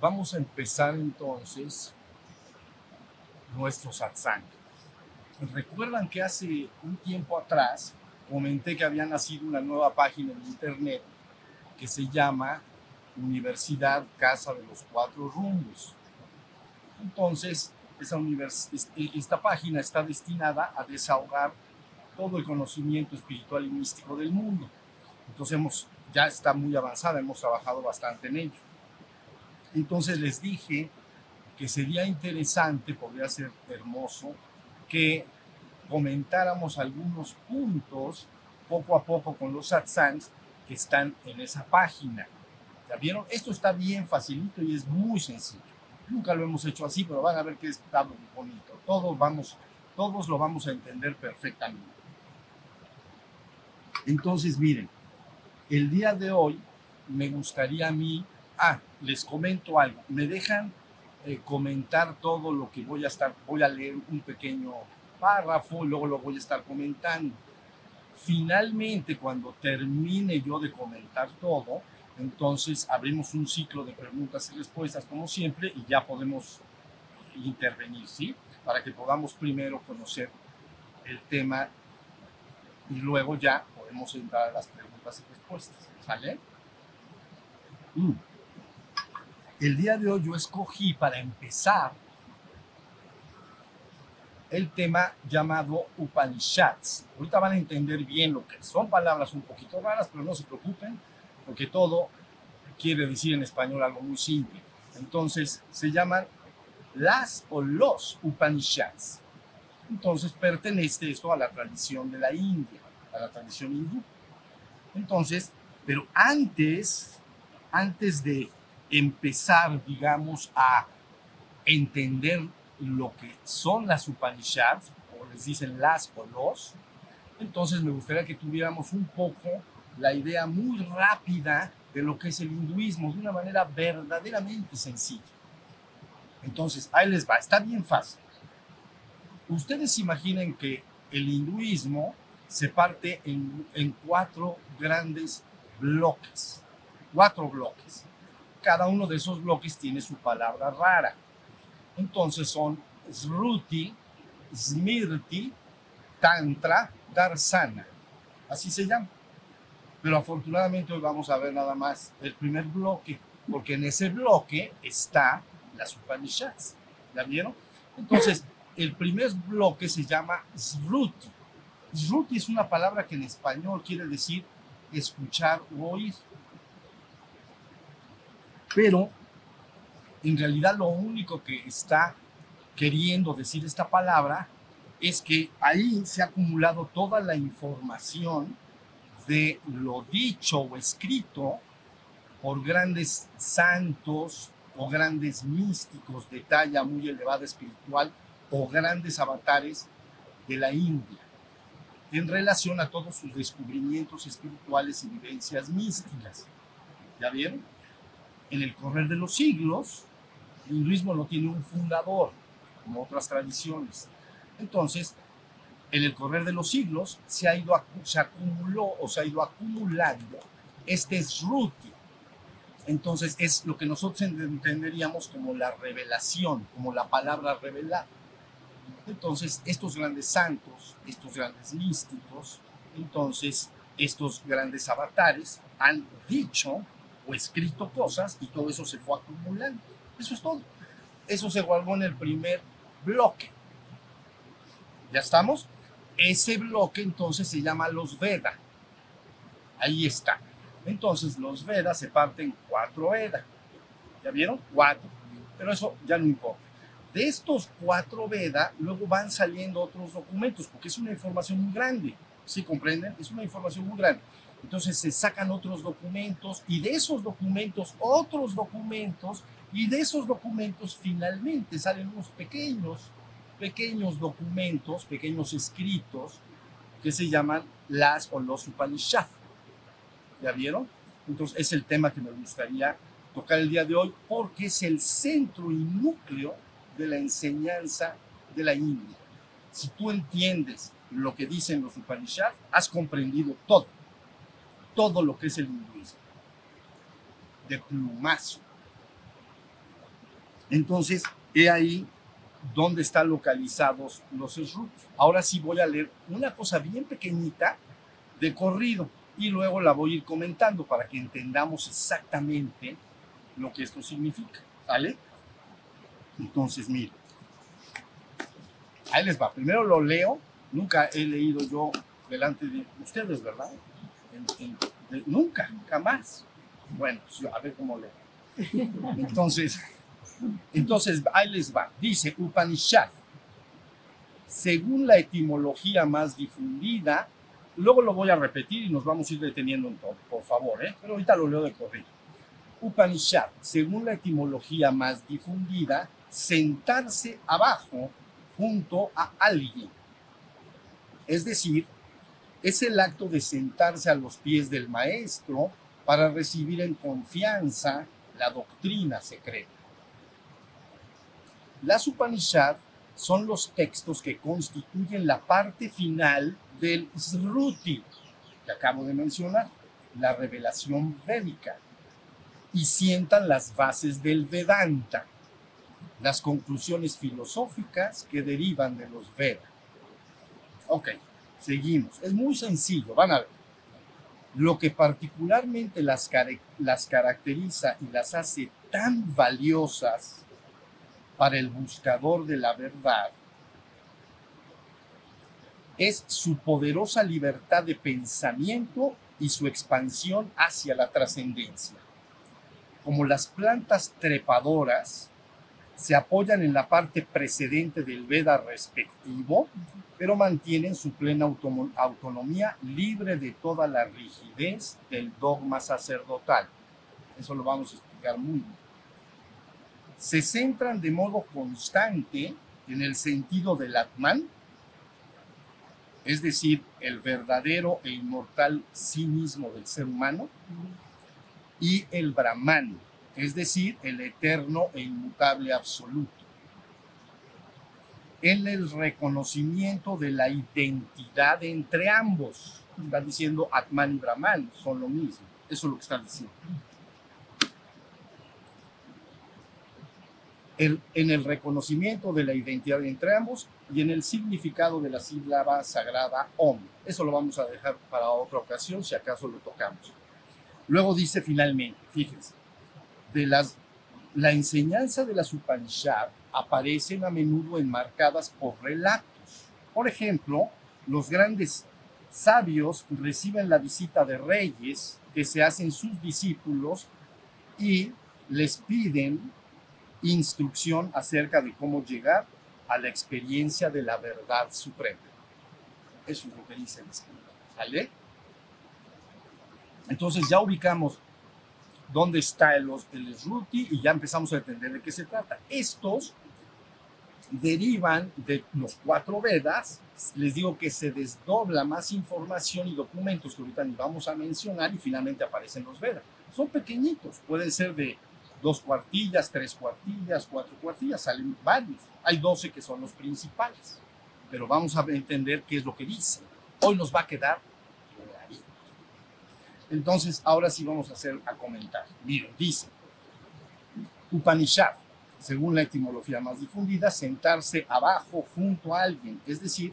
Vamos a empezar entonces nuestro satsang. Recuerdan que hace un tiempo atrás comenté que había nacido una nueva página en internet que se llama Universidad Casa de los Cuatro Rumbos. Entonces, esa univers- e- esta página está destinada a desahogar todo el conocimiento espiritual y místico del mundo. Entonces, hemos, ya está muy avanzada, hemos trabajado bastante en ello. Entonces les dije que sería interesante, podría ser hermoso, que comentáramos algunos puntos poco a poco con los satsangs que están en esa página. ¿Ya vieron? Esto está bien facilito y es muy sencillo. Nunca lo hemos hecho así, pero van a ver que está bonito. Todos, vamos, todos lo vamos a entender perfectamente. Entonces, miren, el día de hoy me gustaría a mí, ah, les comento algo, me dejan eh, comentar todo lo que voy a estar, voy a leer un pequeño párrafo y luego lo voy a estar comentando. Finalmente, cuando termine yo de comentar todo, entonces abrimos un ciclo de preguntas y respuestas como siempre y ya podemos intervenir, ¿sí? Para que podamos primero conocer el tema y luego ya podemos entrar a las preguntas y respuestas, ¿sale? Mm. El día de hoy yo escogí para empezar el tema llamado Upanishads. Ahorita van a entender bien lo que. Son palabras un poquito raras, pero no se preocupen, porque todo quiere decir en español algo muy simple. Entonces, se llaman las o los Upanishads. Entonces, pertenece esto a la tradición de la India, a la tradición hindú. Entonces, pero antes, antes de empezar, digamos, a entender lo que son las Upanishads, o les dicen las o los, entonces me gustaría que tuviéramos un poco la idea muy rápida de lo que es el hinduismo, de una manera verdaderamente sencilla. Entonces, ahí les va, está bien fácil. Ustedes imaginen que el hinduismo se parte en, en cuatro grandes bloques, cuatro bloques. Cada uno de esos bloques tiene su palabra rara. Entonces son Sruti, Smriti, Tantra, Darsana. Así se llama. Pero afortunadamente hoy vamos a ver nada más el primer bloque, porque en ese bloque está las Upanishads. ¿La vieron? Entonces, el primer bloque se llama Sruti. Sruti es una palabra que en español quiere decir escuchar o oír. Pero en realidad lo único que está queriendo decir esta palabra es que ahí se ha acumulado toda la información de lo dicho o escrito por grandes santos o grandes místicos de talla muy elevada espiritual o grandes avatares de la India en relación a todos sus descubrimientos espirituales y vivencias místicas. ¿Ya vieron? En el correr de los siglos, el hinduismo no tiene un fundador, como otras tradiciones. Entonces, en el correr de los siglos se ha ido se acumuló o se ha ido acumulando este Sruti. Entonces es lo que nosotros entenderíamos como la revelación, como la palabra revelada. Entonces, estos grandes santos, estos grandes místicos, entonces estos grandes avatares han dicho o escrito cosas y todo eso se fue acumulando. Eso es todo. Eso se guardó en el primer bloque. ¿Ya estamos? Ese bloque entonces se llama los Veda. Ahí está. Entonces los Vedas se parten en cuatro Vedas. ¿Ya vieron? Cuatro. Pero eso ya no importa. De estos cuatro Vedas, luego van saliendo otros documentos, porque es una información muy grande. ¿Sí comprenden? Es una información muy grande. Entonces se sacan otros documentos y de esos documentos otros documentos y de esos documentos finalmente salen unos pequeños, pequeños documentos, pequeños escritos que se llaman las o los Upanishad. ¿Ya vieron? Entonces es el tema que me gustaría tocar el día de hoy porque es el centro y núcleo de la enseñanza de la India. Si tú entiendes lo que dicen los Upanishads, has comprendido todo, todo lo que es el hinduismo, de plumazo. Entonces, he ahí dónde están localizados los Sruti. Ahora sí voy a leer una cosa bien pequeñita de corrido y luego la voy a ir comentando para que entendamos exactamente lo que esto significa. ¿Vale? Entonces, miren. Ahí les va. Primero lo leo. Nunca he leído yo delante de ustedes, ¿verdad? En- nunca, jamás. Bueno, pues a ver cómo leo. Entonces, entonces, ahí les va. Dice Upanishad. Según la etimología más difundida, luego lo voy a repetir y nos vamos a ir deteniendo en todo, por favor, ¿eh? pero ahorita lo leo de corrido. Upanishad, según la etimología más difundida, sentarse abajo junto a alguien. Es decir, es el acto de sentarse a los pies del maestro para recibir en confianza la doctrina secreta. Las Upanishad son los textos que constituyen la parte final del Sruti, que acabo de mencionar, la revelación védica, y sientan las bases del Vedanta, las conclusiones filosóficas que derivan de los Vedas. Ok, seguimos. Es muy sencillo, van a ver. Lo que particularmente las caracteriza y las hace tan valiosas para el buscador de la verdad es su poderosa libertad de pensamiento y su expansión hacia la trascendencia. Como las plantas trepadoras se apoyan en la parte precedente del Veda respectivo, pero mantienen su plena autonomía libre de toda la rigidez del dogma sacerdotal. Eso lo vamos a explicar muy bien se centran de modo constante en el sentido del Atman, es decir, el verdadero e inmortal sí mismo del ser humano, y el Brahman, es decir, el eterno e inmutable absoluto. En el reconocimiento de la identidad entre ambos. Está diciendo Atman y Brahman, son lo mismo. Eso es lo que está diciendo. En el reconocimiento de la identidad entre ambos y en el significado de la sílaba sagrada Om. Eso lo vamos a dejar para otra ocasión, si acaso lo tocamos. Luego dice finalmente, fíjense, de las, la enseñanza de las Upanishad aparecen a menudo enmarcadas por relatos. Por ejemplo, los grandes sabios reciben la visita de reyes que se hacen sus discípulos y les piden instrucción acerca de cómo llegar a la experiencia de la verdad suprema. Eso es lo que dice el escrito. ¿Sale? Entonces ya ubicamos dónde está el, el Sruti y ya empezamos a entender de qué se trata. Estos derivan de los cuatro Vedas. Les digo que se desdobla más información y documentos que ahorita ni vamos a mencionar y finalmente aparecen los Vedas. Son pequeñitos, pueden ser de dos cuartillas, tres cuartillas, cuatro cuartillas, salen varios. Hay doce que son los principales, pero vamos a entender qué es lo que dice. Hoy nos va a quedar clarito. Entonces, ahora sí vamos a hacer a comentar. Miren, dice Upanishad, según la etimología más difundida, sentarse abajo junto a alguien, es decir,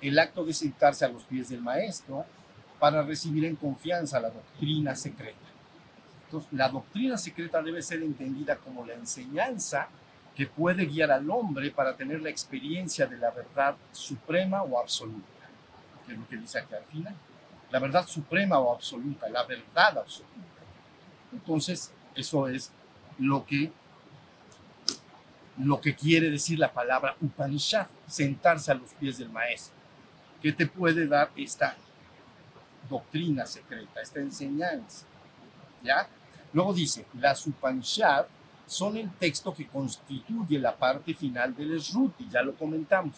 el acto de sentarse a los pies del maestro para recibir en confianza la doctrina secreta. Entonces, la doctrina secreta debe ser entendida como la enseñanza que puede guiar al hombre para tener la experiencia de la verdad suprema o absoluta, que es lo que dice aquí al final. La verdad suprema o absoluta, la verdad absoluta. Entonces, eso es lo que, lo que quiere decir la palabra Upanishad, sentarse a los pies del maestro, que te puede dar esta doctrina secreta, esta enseñanza. ¿Ya? Luego dice, las Upanishad son el texto que constituye la parte final del Sruti, ya lo comentamos,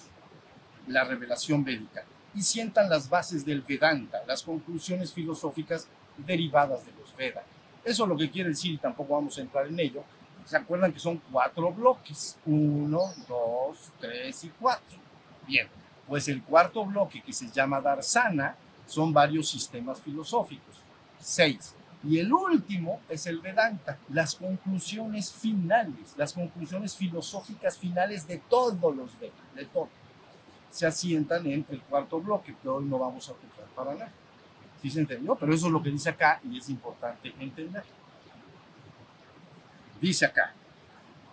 la revelación védica, y sientan las bases del Vedanta, las conclusiones filosóficas derivadas de los Vedas. Eso es lo que quiere decir, y tampoco vamos a entrar en ello. ¿Se acuerdan que son cuatro bloques? Uno, dos, tres y cuatro. Bien, Pues el cuarto bloque, que se llama Darsana, son varios sistemas filosóficos, seis. Y el último es el Vedanta, las conclusiones finales, las conclusiones filosóficas finales de todos los Vedas, de todo. Se asientan en el cuarto bloque, que hoy no vamos a tocar para nada. ¿Sí se entendió? Pero eso es lo que dice acá y es importante entender. Dice acá,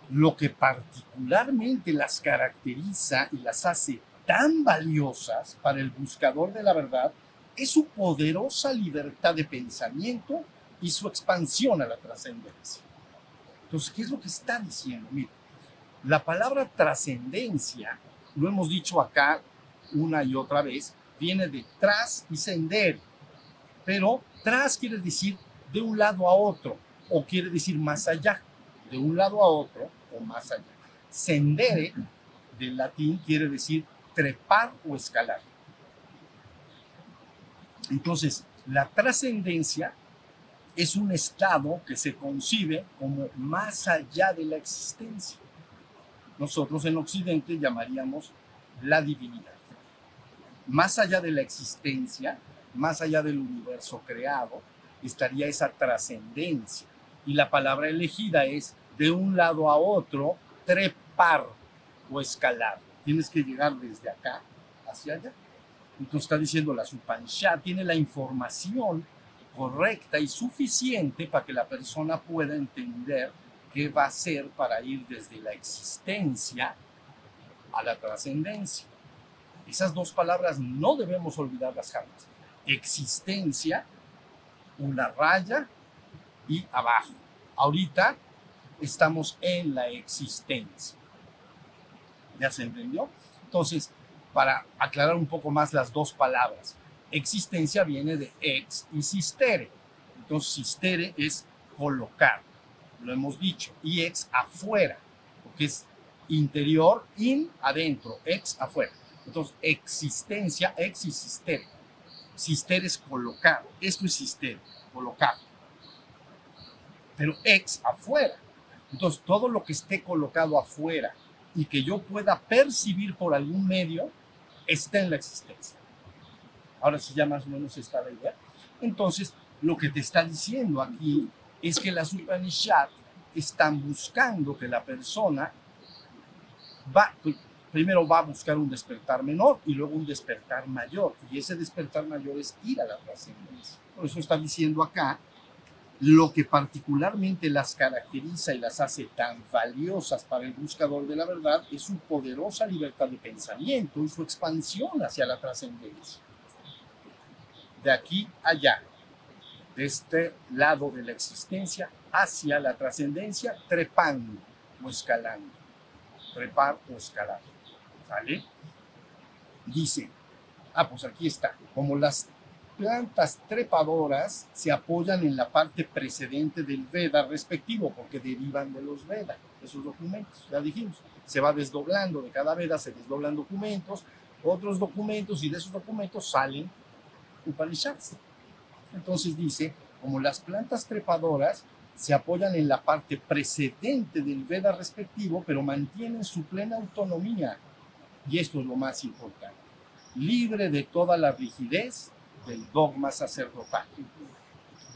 lo que particularmente las caracteriza y las hace tan valiosas para el buscador de la verdad es su poderosa libertad de pensamiento y su expansión a la trascendencia. Entonces, ¿qué es lo que está diciendo? Mira, la palabra trascendencia, lo hemos dicho acá una y otra vez, viene de tras y sender. Pero tras quiere decir de un lado a otro o quiere decir más allá, de un lado a otro o más allá. Sendere del latín quiere decir trepar o escalar. Entonces, la trascendencia es un estado que se concibe como más allá de la existencia. Nosotros en Occidente llamaríamos la divinidad. Más allá de la existencia, más allá del universo creado, estaría esa trascendencia. Y la palabra elegida es de un lado a otro, trepar o escalar. Tienes que llegar desde acá hacia allá. Entonces está diciendo la Supanshad, tiene la información correcta y suficiente para que la persona pueda entender qué va a hacer para ir desde la existencia a la trascendencia. Esas dos palabras no debemos olvidarlas jamás. Existencia, una raya y abajo. Ahorita estamos en la existencia. ¿Ya se entendió? Entonces, para aclarar un poco más las dos palabras, existencia viene de ex y sistere. Entonces, sistere es colocar, lo hemos dicho, y ex afuera, porque es interior, in, adentro, ex afuera. Entonces, existencia, ex y sistere. Sistere es colocar, esto es sistere, colocar. Pero ex afuera. Entonces, todo lo que esté colocado afuera y que yo pueda percibir por algún medio, está en la existencia. Ahora sí ya más o menos está la idea. Entonces, lo que te está diciendo aquí es que las Upanishad están buscando que la persona va, primero va a buscar un despertar menor y luego un despertar mayor. Y ese despertar mayor es ir a la trascendencia. Por eso está diciendo acá lo que particularmente las caracteriza y las hace tan valiosas para el buscador de la verdad es su poderosa libertad de pensamiento y su expansión hacia la trascendencia. De aquí allá, de este lado de la existencia hacia la trascendencia, trepando o escalando. Trepar o escalar. ¿Vale? Dice, ah, pues aquí está, como las plantas trepadoras se apoyan en la parte precedente del Veda respectivo, porque derivan de los Veda, esos documentos, ya dijimos. Se va desdoblando de cada Veda, se desdoblan documentos, otros documentos, y de esos documentos salen Upanishads. Entonces dice, como las plantas trepadoras se apoyan en la parte precedente del Veda respectivo, pero mantienen su plena autonomía. Y esto es lo más importante. Libre de toda la rigidez del dogma sacerdotal,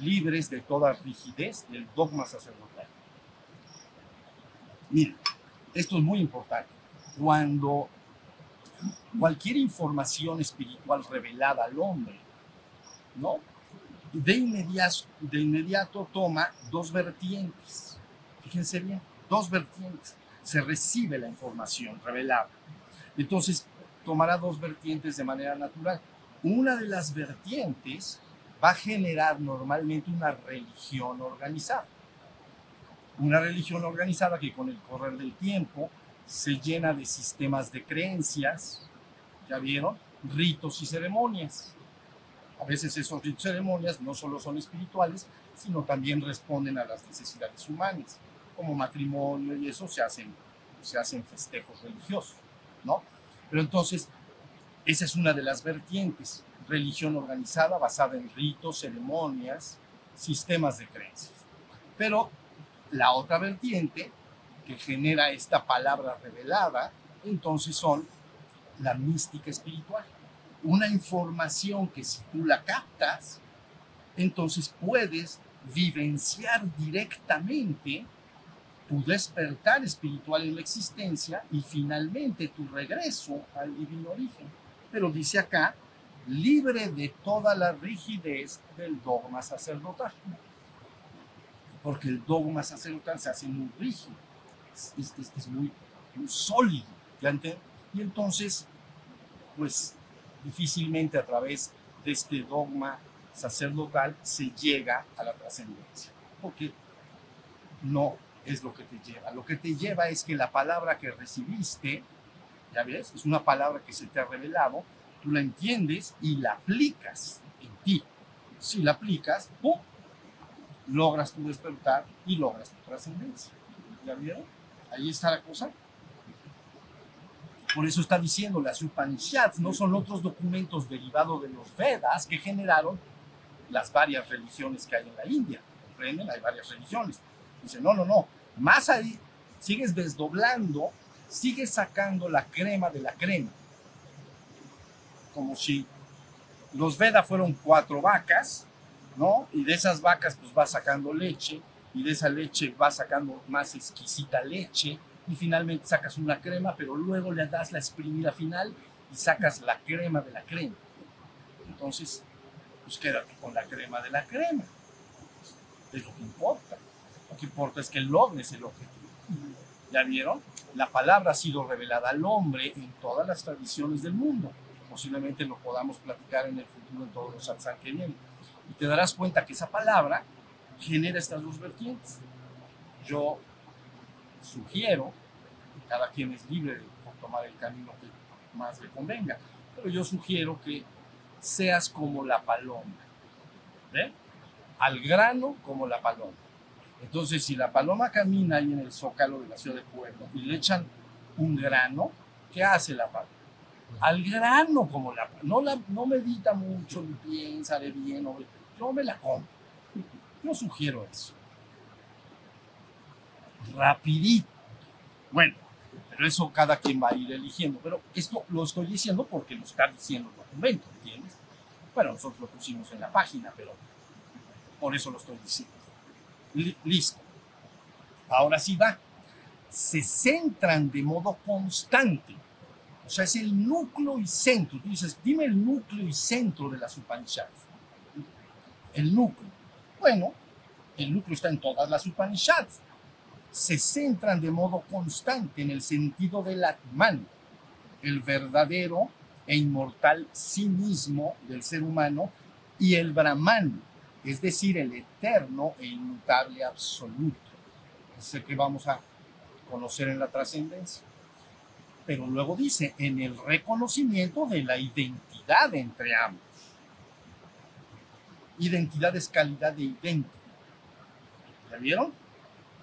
libres de toda rigidez del dogma sacerdotal. Mira, esto es muy importante. Cuando cualquier información espiritual revelada al hombre, ¿no? De inmediato, de inmediato toma dos vertientes. Fíjense bien, dos vertientes. Se recibe la información revelada. Entonces, tomará dos vertientes de manera natural una de las vertientes va a generar normalmente una religión organizada. Una religión organizada que con el correr del tiempo se llena de sistemas de creencias, ya vieron, ritos y ceremonias. A veces esos ritos ceremonias no solo son espirituales, sino también responden a las necesidades humanas, como matrimonio y eso se hacen, se hacen festejos religiosos, ¿no? Pero entonces esa es una de las vertientes, religión organizada basada en ritos, ceremonias, sistemas de creencias. Pero la otra vertiente que genera esta palabra revelada, entonces son la mística espiritual. Una información que si tú la captas, entonces puedes vivenciar directamente tu despertar espiritual en la existencia y finalmente tu regreso al divino origen. Pero dice acá, libre de toda la rigidez del dogma sacerdotal. Porque el dogma sacerdotal se hace muy rígido, es, muy, sólido. ¿ya y entonces, pues difícilmente a través de este dogma sacerdotal se llega a la trascendencia. Porque no es lo que te lleva. Lo que te lleva es que la palabra que recibiste, ya ves, es una palabra que se te ha revelado, tú la entiendes y la aplicas en ti. Si la aplicas, ¡pum! logras tu despertar y logras tu trascendencia. ¿Ya vieron? Ahí está la cosa. Por eso está diciendo las Upanishads, no son otros documentos derivados de los Vedas que generaron las varias religiones que hay en la India. ¿Comprenden? Hay varias religiones. Dice, no, no, no. Más ahí, sigues desdoblando, sigues sacando la crema de la crema. Como si los Vedas fueron cuatro vacas, ¿no? Y de esas vacas pues va sacando leche, y de esa leche va sacando más exquisita leche, y finalmente sacas una crema, pero luego le das la exprimida final y sacas la crema de la crema. Entonces, pues quédate con la crema de la crema. Es lo que importa. Lo que importa es que logres el objetivo. ¿Ya vieron? La palabra ha sido revelada al hombre en todas las tradiciones del mundo. Posiblemente lo podamos platicar en el futuro en todos los satsang que vienen. Y te darás cuenta que esa palabra genera estas dos vertientes. Yo sugiero, cada quien es libre de tomar el camino que más le convenga, pero yo sugiero que seas como la paloma. ¿Ve? Al grano como la paloma. Entonces, si la paloma camina ahí en el zócalo de la ciudad de Puebla y le echan un grano, ¿qué hace la paloma? Al grano como la no, la, no medita mucho, ni piensa de bien, o, yo me la como. Yo sugiero eso rapidito. Bueno, pero eso cada quien va a ir eligiendo. Pero esto lo estoy diciendo porque lo está diciendo el documento, ¿entiendes? Bueno, nosotros lo pusimos en la página, pero por eso lo estoy diciendo. listo. Ahora sí va. Se centran de modo constante. O sea, es el núcleo y centro. Tú dices, dime el núcleo y centro de las Upanishads. El núcleo. Bueno, el núcleo está en todas las Upanishads se centran de modo constante en el sentido del Atman, el verdadero e inmortal sí mismo del ser humano, y el Brahman, es decir, el eterno e inmutable absoluto. Es el que vamos a conocer en la trascendencia. Pero luego dice, en el reconocimiento de la identidad entre ambos. Identidad es calidad de idéntico. ¿Ya vieron?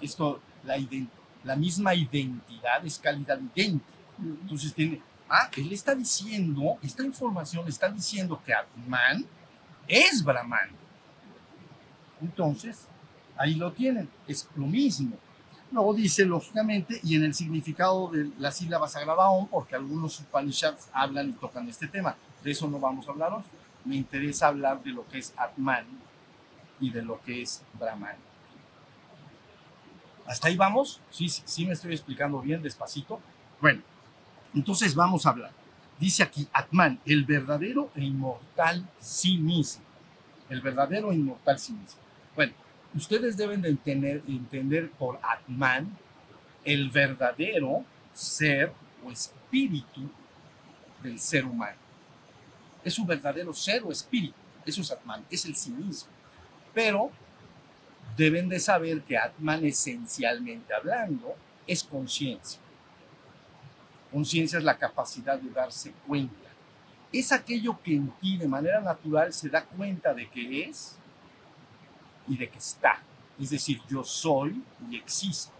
Esto la, la misma identidad es calidad idéntica. Entonces tiene, ah, él está diciendo, esta información está diciendo que Atman es Brahman. Entonces, ahí lo tienen, es lo mismo. Luego dice, lógicamente, y en el significado de la sílaba sagrada Om, porque algunos Upanishads hablan y tocan este tema. De eso no vamos a hablar hoy. Me interesa hablar de lo que es Atman y de lo que es Brahman. ¿Hasta ahí vamos? Sí, sí, sí me estoy explicando bien despacito. Bueno, entonces vamos a hablar. Dice aquí Atman, el verdadero e inmortal sí mismo. El verdadero e inmortal sí mismo. Bueno, ustedes deben de entender, entender por Atman el verdadero ser o espíritu del ser humano. Es un verdadero ser o espíritu. Eso es Atman, es el sí mismo. Pero deben de saber que Atman esencialmente hablando es conciencia. Conciencia es la capacidad de darse cuenta. Es aquello que en ti de manera natural se da cuenta de que es y de que está. Es decir, yo soy y existo.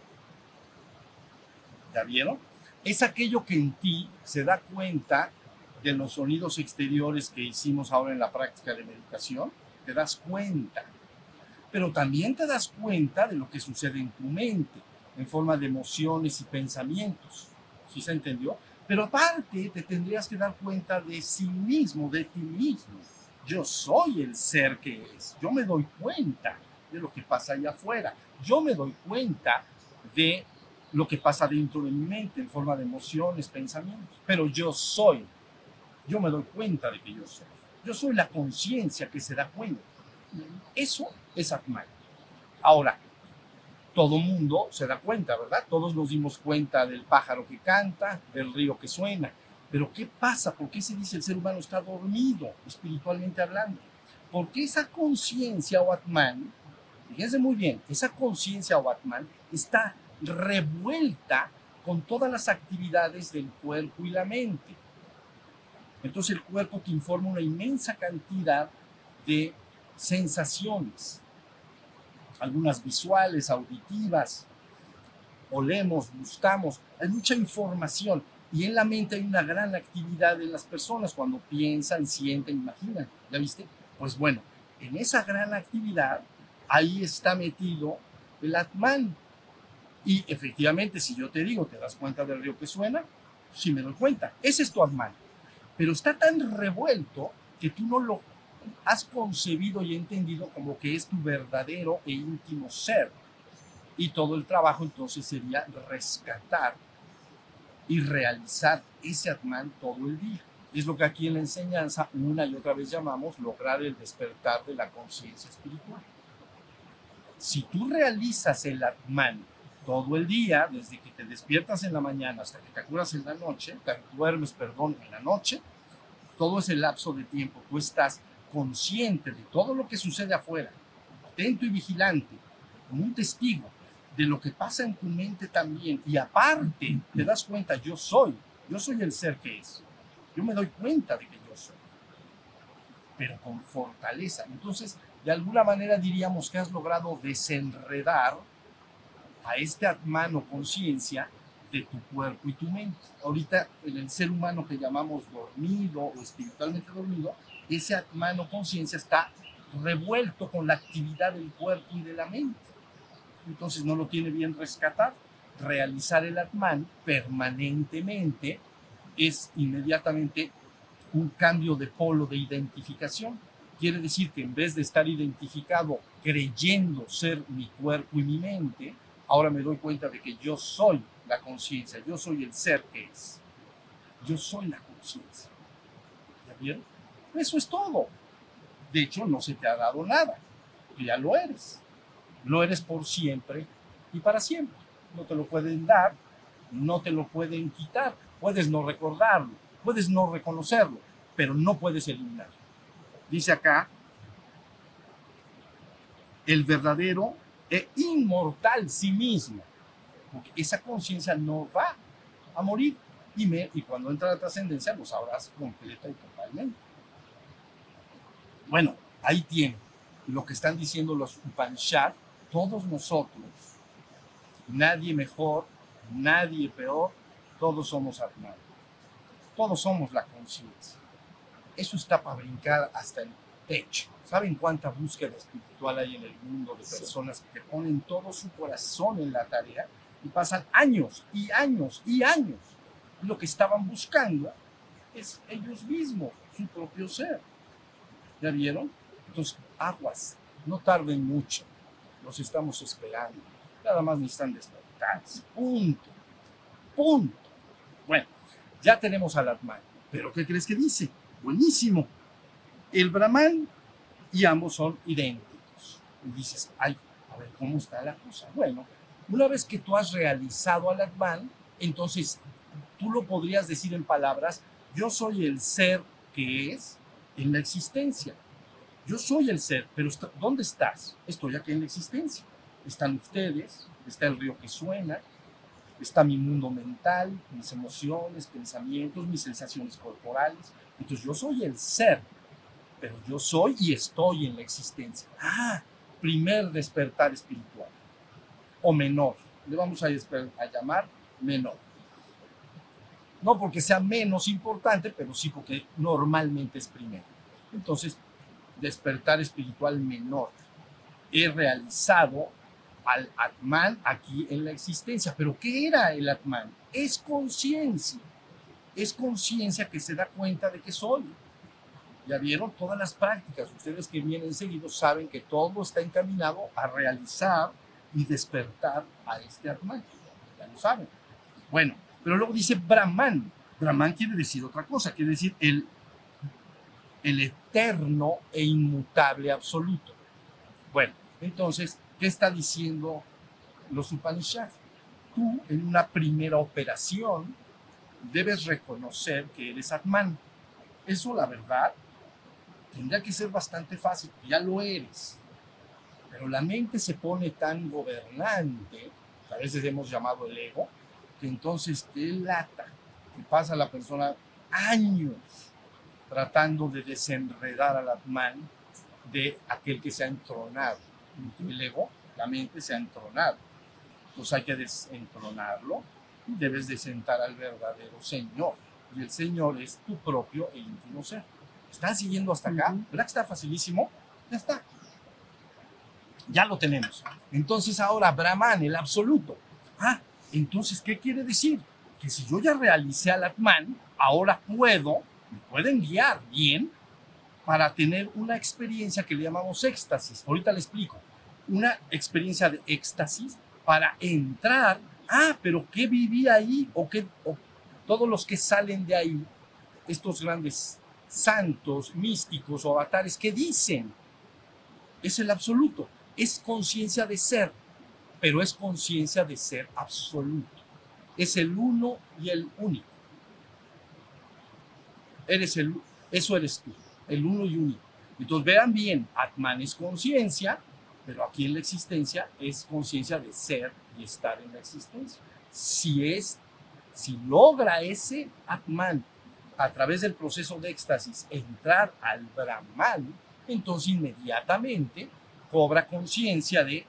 ¿Ya vieron? Es aquello que en ti se da cuenta de los sonidos exteriores que hicimos ahora en la práctica de meditación. Te das cuenta pero también te das cuenta de lo que sucede en tu mente, en forma de emociones y pensamientos. ¿Sí se entendió? Pero aparte te tendrías que dar cuenta de sí mismo, de ti mismo. Yo soy el ser que es. Yo me doy cuenta de lo que pasa allá afuera. Yo me doy cuenta de lo que pasa dentro de mi mente en forma de emociones, pensamientos. Pero yo soy. Yo me doy cuenta de que yo soy. Yo soy la conciencia que se da cuenta. Eso es Atman. Ahora, todo mundo se da cuenta, ¿verdad? Todos nos dimos cuenta del pájaro que canta, del río que suena. Pero ¿qué pasa? ¿Por qué se dice el ser humano está dormido, espiritualmente hablando? Porque esa conciencia o Atman, fíjense muy bien, esa conciencia o Atman está revuelta con todas las actividades del cuerpo y la mente. Entonces el cuerpo te informa una inmensa cantidad de sensaciones, algunas visuales, auditivas, olemos, gustamos, hay mucha información y en la mente hay una gran actividad de las personas cuando piensan, sienten, imaginan. ¿Ya viste? Pues bueno, en esa gran actividad, ahí está metido el Atman. Y efectivamente, si yo te digo, ¿te das cuenta del río que suena? Sí me doy cuenta. Ese es tu Atman. Pero está tan revuelto que tú no lo has concebido y entendido como que es tu verdadero e íntimo ser. Y todo el trabajo entonces sería rescatar y realizar ese Atman todo el día. Es lo que aquí en la enseñanza una y otra vez llamamos lograr el despertar de la conciencia espiritual. Si tú realizas el Atman todo el día, desde que te despiertas en la mañana hasta que te curas en la noche, te duermes, perdón, en la noche, todo ese lapso de tiempo, tú estás consciente de todo lo que sucede afuera, atento y vigilante, como un testigo de lo que pasa en tu mente también. Y aparte, te das cuenta, yo soy, yo soy el ser que es. Yo me doy cuenta de que yo soy, pero con fortaleza. Entonces, de alguna manera diríamos que has logrado desenredar a este Atman o conciencia de tu cuerpo y tu mente. Ahorita en el ser humano que llamamos dormido o espiritualmente dormido, ese Atman o conciencia está revuelto con la actividad del cuerpo y de la mente. Entonces no lo tiene bien rescatado. Realizar el Atman permanentemente es inmediatamente un cambio de polo de identificación. Quiere decir que en vez de estar identificado creyendo ser mi cuerpo y mi mente, ahora me doy cuenta de que yo soy la conciencia, yo soy el ser que es. Yo soy la conciencia. ¿Ya vieron? Eso es todo. De hecho, no se te ha dado nada, ya lo eres. Lo eres por siempre y para siempre. No te lo pueden dar, no te lo pueden quitar. Puedes no recordarlo, puedes no reconocerlo, pero no puedes eliminarlo. Dice acá, el verdadero e inmortal sí mismo, porque esa conciencia no va a morir y cuando entra la trascendencia lo sabrás completa y totalmente. Bueno, ahí tiene lo que están diciendo los Upanishad, todos nosotros, nadie mejor, nadie peor, todos somos Atman, todos somos la conciencia. Eso está para brincar hasta el techo. ¿Saben cuánta búsqueda espiritual hay en el mundo de personas que ponen todo su corazón en la tarea y pasan años y años y años? Lo que estaban buscando es ellos mismos, su propio ser. ¿Ya vieron? Entonces, aguas, no tarden mucho. Los estamos esperando. Nada más necesitan despertarse. Punto. Punto. Bueno, ya tenemos al Atman. Pero ¿qué crees que dice? Buenísimo. El Brahman y ambos son idénticos. Y dices, ay, a ver, ¿cómo está la cosa? Bueno, una vez que tú has realizado al Atman, entonces tú lo podrías decir en palabras, yo soy el ser que es en la existencia. Yo soy el ser, pero ¿dónde estás? Estoy aquí en la existencia. Están ustedes, está el río que suena, está mi mundo mental, mis emociones, pensamientos, mis sensaciones corporales. Entonces yo soy el ser, pero yo soy y estoy en la existencia. Ah, primer despertar espiritual. O menor. Le vamos a, a llamar menor. No porque sea menos importante, pero sí porque normalmente es primero. Entonces, despertar espiritual menor. He realizado al Atman aquí en la existencia. Pero ¿qué era el Atman? Es conciencia. es conciencia que se da cuenta de que soy. Ya vieron todas las prácticas. Ustedes que vienen seguidos saben que todo está encaminado a realizar y despertar a este Atman. Ya lo saben. Bueno, pero luego dice Brahman. Brahman quiere decir otra cosa, quiere decir el, el eterno e inmutable absoluto. Bueno, entonces, ¿qué está diciendo los Upanishads? Tú, en una primera operación, debes reconocer que eres Atman. Eso, la verdad, tendría que ser bastante fácil, ya lo eres. Pero la mente se pone tan gobernante, a veces hemos llamado el ego, entonces te lata, que pasa la persona años tratando de desenredar al Atman de aquel que se ha entronado. El ego, la mente se ha entronado. Entonces hay que desentronarlo y debes de sentar al verdadero Señor. Y el Señor es tu propio e íntimo ser. ¿Están siguiendo hasta acá? ¿Verdad que está facilísimo? Ya está. Ya lo tenemos. Entonces ahora Brahman, el absoluto. Ah, entonces, ¿qué quiere decir? Que si yo ya realicé al Atman, ahora puedo, me pueden guiar bien para tener una experiencia que le llamamos éxtasis. Ahorita le explico. Una experiencia de éxtasis para entrar. Ah, pero ¿qué viví ahí? O, qué, o todos los que salen de ahí, estos grandes santos, místicos o avatares, ¿qué dicen? Es el absoluto. Es conciencia de ser, pero es conciencia de ser absoluto. Es el uno y el único. Eres el, eso eres tú el uno y único. Entonces vean bien, Atman es conciencia, pero aquí en la existencia es conciencia de ser y estar en la existencia. Si es, si logra ese Atman a través del proceso de éxtasis entrar al Brahman, entonces inmediatamente cobra conciencia de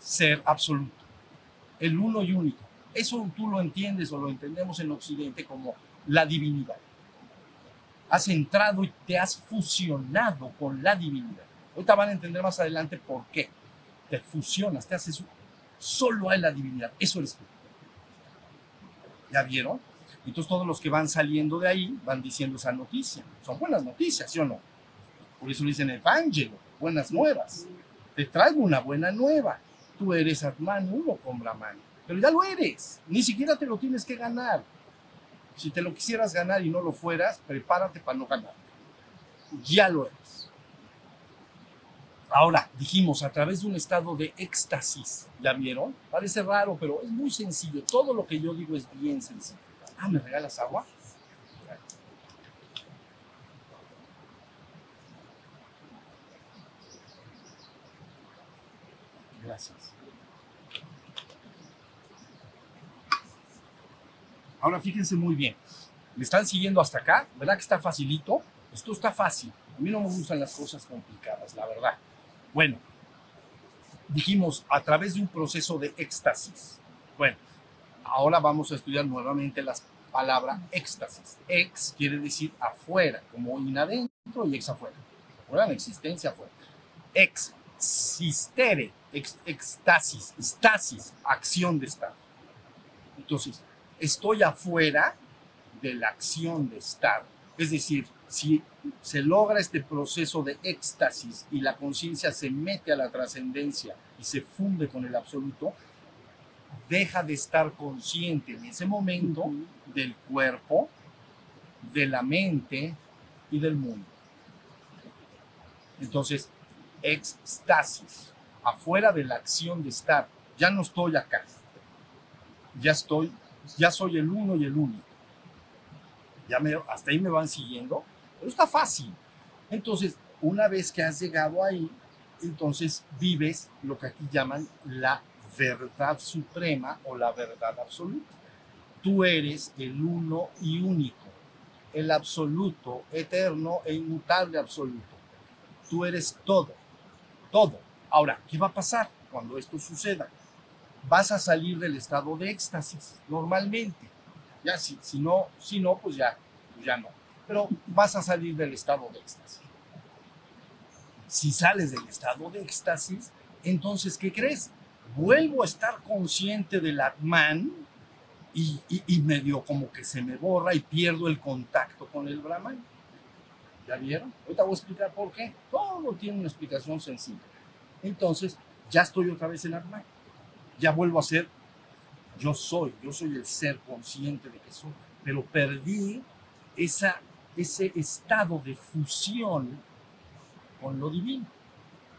ser absoluto, el uno y único. Eso tú lo entiendes o lo entendemos en Occidente como la divinidad has entrado y te has fusionado con la divinidad. Ahorita van a entender más adelante por qué. Te fusionas, te haces solo a la divinidad. Eso eres tú. ¿Ya vieron? Entonces todos los que van saliendo de ahí van diciendo esa noticia. Son buenas noticias, ¿sí o no? Por eso dicen Evangelo, buenas nuevas. Te traigo una buena nueva. Tú eres Atman uno con Brahman. Pero ya lo eres. Ni siquiera te lo tienes que ganar. Si te lo quisieras ganar y no lo fueras, prepárate para no ganar. Ya lo eres. Ahora, dijimos, a través de un estado de éxtasis, ¿ya vieron? Parece raro, pero es muy sencillo. Todo lo que yo digo es bien sencillo. Ah, ¿me regalas agua? Ahora fíjense muy bien. ¿Me están siguiendo hasta acá? ¿Verdad que está facilito? Esto está fácil. A mí no me gustan las cosas complicadas, la verdad. Bueno, dijimos a través de un proceso de éxtasis. Bueno, ahora vamos a estudiar nuevamente las palabras éxtasis. Ex quiere decir afuera, como inadentro y ex afuera. La existencia afuera. Existere, ex, éxtasis, estasis, acción de estar. Entonces, estoy afuera de la acción de estar. Es decir, si se logra este proceso de éxtasis y la conciencia se mete a la trascendencia y se funde con el absoluto, deja de estar consciente en ese momento del cuerpo, de la mente y del mundo. Entonces, éxtasis, afuera de la acción de estar. Ya no estoy acá. Ya estoy ya soy el uno y el único. Ya me, hasta ahí me van siguiendo, pero está fácil. Entonces, una vez que has llegado ahí, entonces vives lo que aquí llaman la verdad suprema o la verdad absoluta. Tú eres el uno y único, el absoluto, eterno e inmutable absoluto. Tú eres todo, todo. Ahora, ¿qué va a pasar cuando esto suceda? vas a salir del estado de éxtasis normalmente. Ya si, si no, si no, pues ya, pues ya no. Pero vas a salir del estado de éxtasis. Si sales del estado de éxtasis, entonces, ¿qué crees? Vuelvo a estar consciente del Atman y, y, y medio como que se me borra y pierdo el contacto con el Brahman. ¿Ya vieron? Ahorita voy a explicar por qué. Todo tiene una explicación sencilla. Entonces, ya estoy otra vez en Atman. Ya vuelvo a ser yo soy, yo soy el ser consciente de que soy, pero perdí esa, ese estado de fusión con lo divino.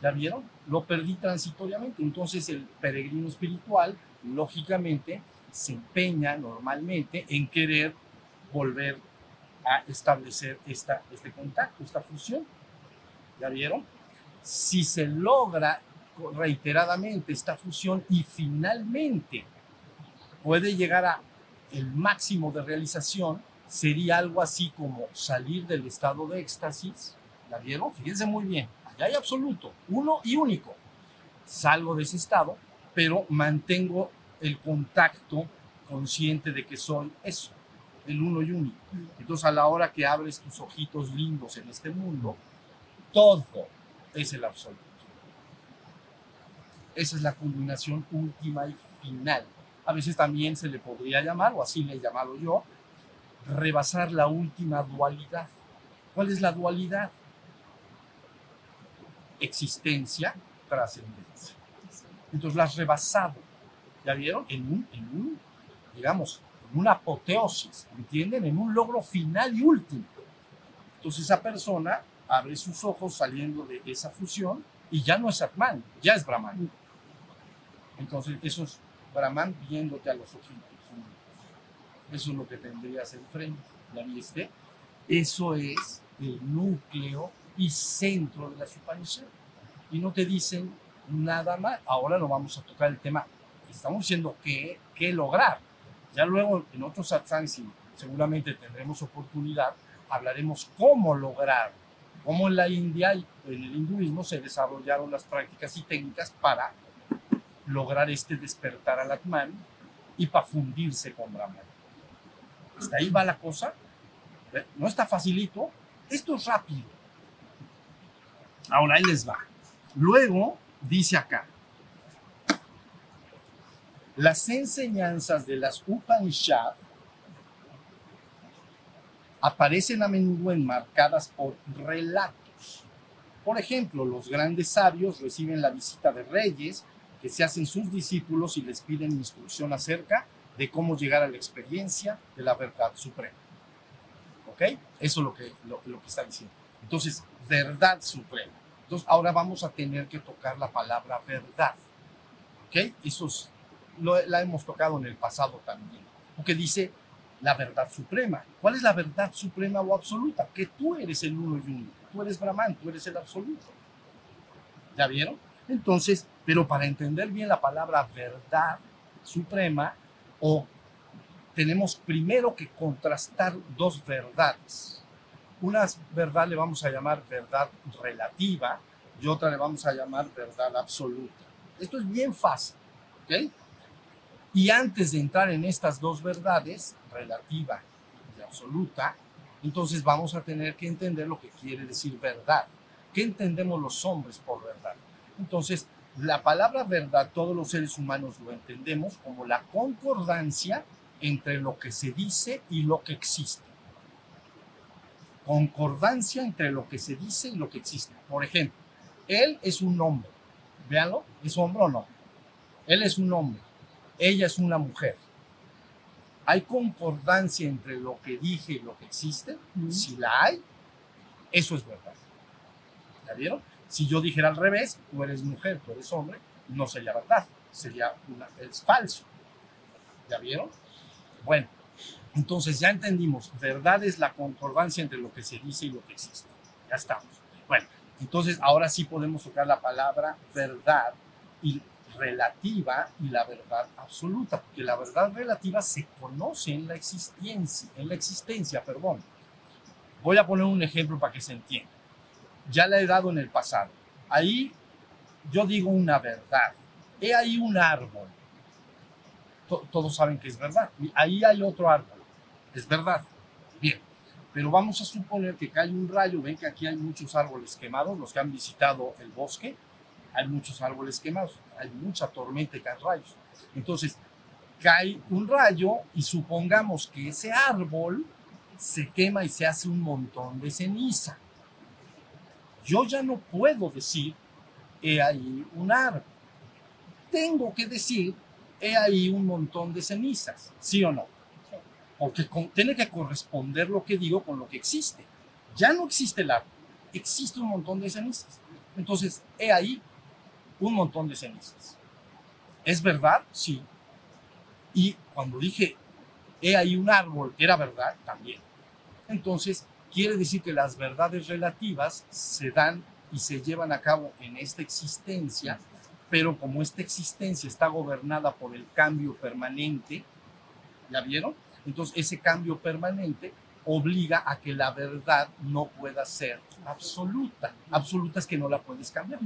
¿Ya vieron? Lo perdí transitoriamente. Entonces el peregrino espiritual, lógicamente, se empeña normalmente en querer volver a establecer esta, este contacto, esta fusión. ¿Ya vieron? Si se logra reiteradamente esta fusión y finalmente puede llegar a el máximo de realización, sería algo así como salir del estado de éxtasis. ¿La vieron? Fíjense muy bien. Allá hay absoluto, uno y único. Salgo de ese estado, pero mantengo el contacto consciente de que soy eso, el uno y único. Entonces, a la hora que abres tus ojitos lindos en este mundo, todo es el absoluto. Esa es la culminación última y final. A veces también se le podría llamar, o así le he llamado yo, rebasar la última dualidad. ¿Cuál es la dualidad? Existencia, trascendencia. Entonces la has rebasado. ¿Ya vieron? En un, en un, digamos, en una apoteosis, ¿entienden? En un logro final y último. Entonces esa persona abre sus ojos saliendo de esa fusión y ya no es Atman, ya es Brahman. Entonces eso es Brahman viéndote a los ojitos. Eso es lo que tendrías enfrente. ¿Ya viste? Eso es el núcleo y centro de la Upanishad. Y no te dicen nada más. Ahora no vamos a tocar el tema. Estamos diciendo qué, qué lograr. Ya luego en otros satsangs, seguramente tendremos oportunidad, hablaremos cómo lograr, cómo en la India y en el hinduismo se desarrollaron las prácticas y técnicas para lograr este despertar al Atman y para fundirse con Brahman. Hasta ahí va la cosa. No está facilito. Esto es rápido. Ahora ahí les va. Luego dice acá. Las enseñanzas de las Upanishad aparecen a menudo enmarcadas por relatos. Por ejemplo, los grandes sabios reciben la visita de reyes que se hacen sus discípulos y les piden instrucción acerca de cómo llegar a la experiencia de la verdad suprema. ¿Ok? Eso es lo que, lo, que está diciendo. Entonces, verdad suprema. Entonces, ahora vamos a tener que tocar la palabra verdad. ¿Ok? Eso es, lo, la hemos tocado en el pasado también. Porque dice la verdad suprema. ¿Cuál es la verdad suprema o absoluta? Que tú eres el uno y uno. Tú eres Brahman, tú eres el absoluto. ¿Ya vieron? Entonces, pero para entender bien la palabra verdad suprema, o tenemos primero que contrastar dos verdades. Una verdad le vamos a llamar verdad relativa y otra le vamos a llamar verdad absoluta. Esto es bien fácil, ¿ok? Y antes de entrar en estas dos verdades, relativa y absoluta, entonces vamos a tener que entender lo que quiere decir verdad. ¿Qué entendemos los hombres por verdad? Entonces, la palabra verdad, todos los seres humanos lo entendemos como la concordancia entre lo que se dice y lo que existe. Concordancia entre lo que se dice y lo que existe. Por ejemplo, él es un hombre. Véanlo, ¿es hombre o no? Él es un hombre. Ella es una mujer. ¿Hay concordancia entre lo que dije y lo que existe? Si la hay, eso es verdad. ¿Ya vieron? Si yo dijera al revés, tú eres mujer, tú eres hombre, no sería verdad, sería una, es falso. ¿Ya vieron? Bueno, entonces ya entendimos, verdad es la concordancia entre lo que se dice y lo que existe. Ya estamos. Bueno, entonces ahora sí podemos tocar la palabra verdad y relativa y la verdad absoluta, porque la verdad relativa se conoce en la existencia, en la existencia, perdón. Voy a poner un ejemplo para que se entienda ya la he dado en el pasado. Ahí yo digo una verdad. He ahí un árbol. todos saben que es verdad. Ahí hay otro árbol. Es verdad. Bien. Pero vamos a suponer que cae un rayo. Ven que aquí hay muchos árboles quemados. Los que han visitado el bosque, hay muchos árboles quemados. Hay mucha tormenta y caen rayos. Entonces, cae un rayo y supongamos que ese árbol se quema y se hace un montón de ceniza. Yo ya no puedo decir, he ahí un árbol. Tengo que decir, he ahí un montón de cenizas, ¿sí o no? Porque tiene que corresponder lo que digo con lo que existe. Ya no existe el árbol, existe un montón de cenizas. Entonces, he ahí un montón de cenizas. ¿Es verdad? Sí. Y cuando dije, he ahí un árbol, era verdad también. Entonces, quiere decir que las verdades relativas se dan y se llevan a cabo en esta existencia, pero como esta existencia está gobernada por el cambio permanente, ¿ya vieron? Entonces, ese cambio permanente obliga a que la verdad no pueda ser absoluta. Absoluta es que no la puedes cambiar.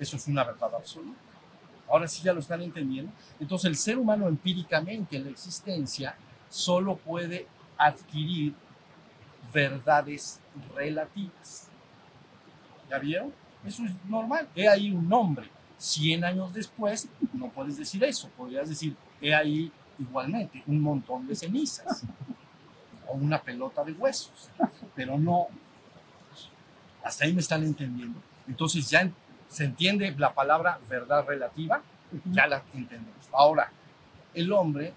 Eso es una verdad absoluta. Ahora sí ya lo están entendiendo. Entonces el ser humano empíricamente en la existencia solo puede adquirir verdades relativas. ¿Ya vieron? Eso es normal. He ahí un nombre. 100 años después no puedes decir eso. Podrías decir, he ahí igualmente un montón de cenizas o una pelota de huesos. Pero no. Hasta ahí me están entendiendo. Entonces ya ¿Se entiende la palabra verdad relativa? Ya la entendemos. Ahora, el hombre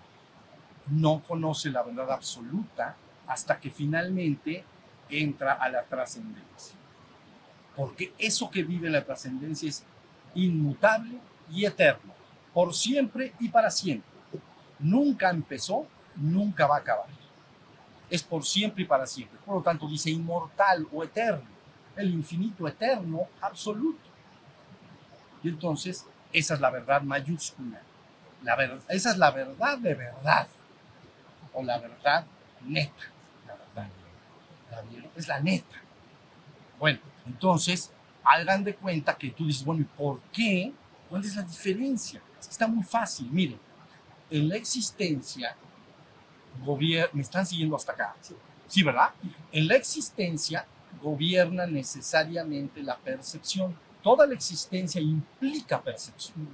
no conoce la verdad absoluta hasta que finalmente entra a la trascendencia. Porque eso que vive la trascendencia es inmutable y eterno, por siempre y para siempre. Nunca empezó, nunca va a acabar. Es por siempre y para siempre. Por lo tanto, dice inmortal o eterno, el infinito eterno absoluto. Y entonces, esa es la verdad mayúscula. La verdad, esa es la verdad de verdad. O la verdad neta. La verdad. es la neta. Bueno, entonces, hagan de cuenta que tú dices, bueno, ¿y por qué? ¿Cuál es la diferencia? está muy fácil. Miren, en la existencia, me están siguiendo hasta acá. Sí, ¿verdad? En la existencia gobierna necesariamente la percepción toda la existencia implica percepción.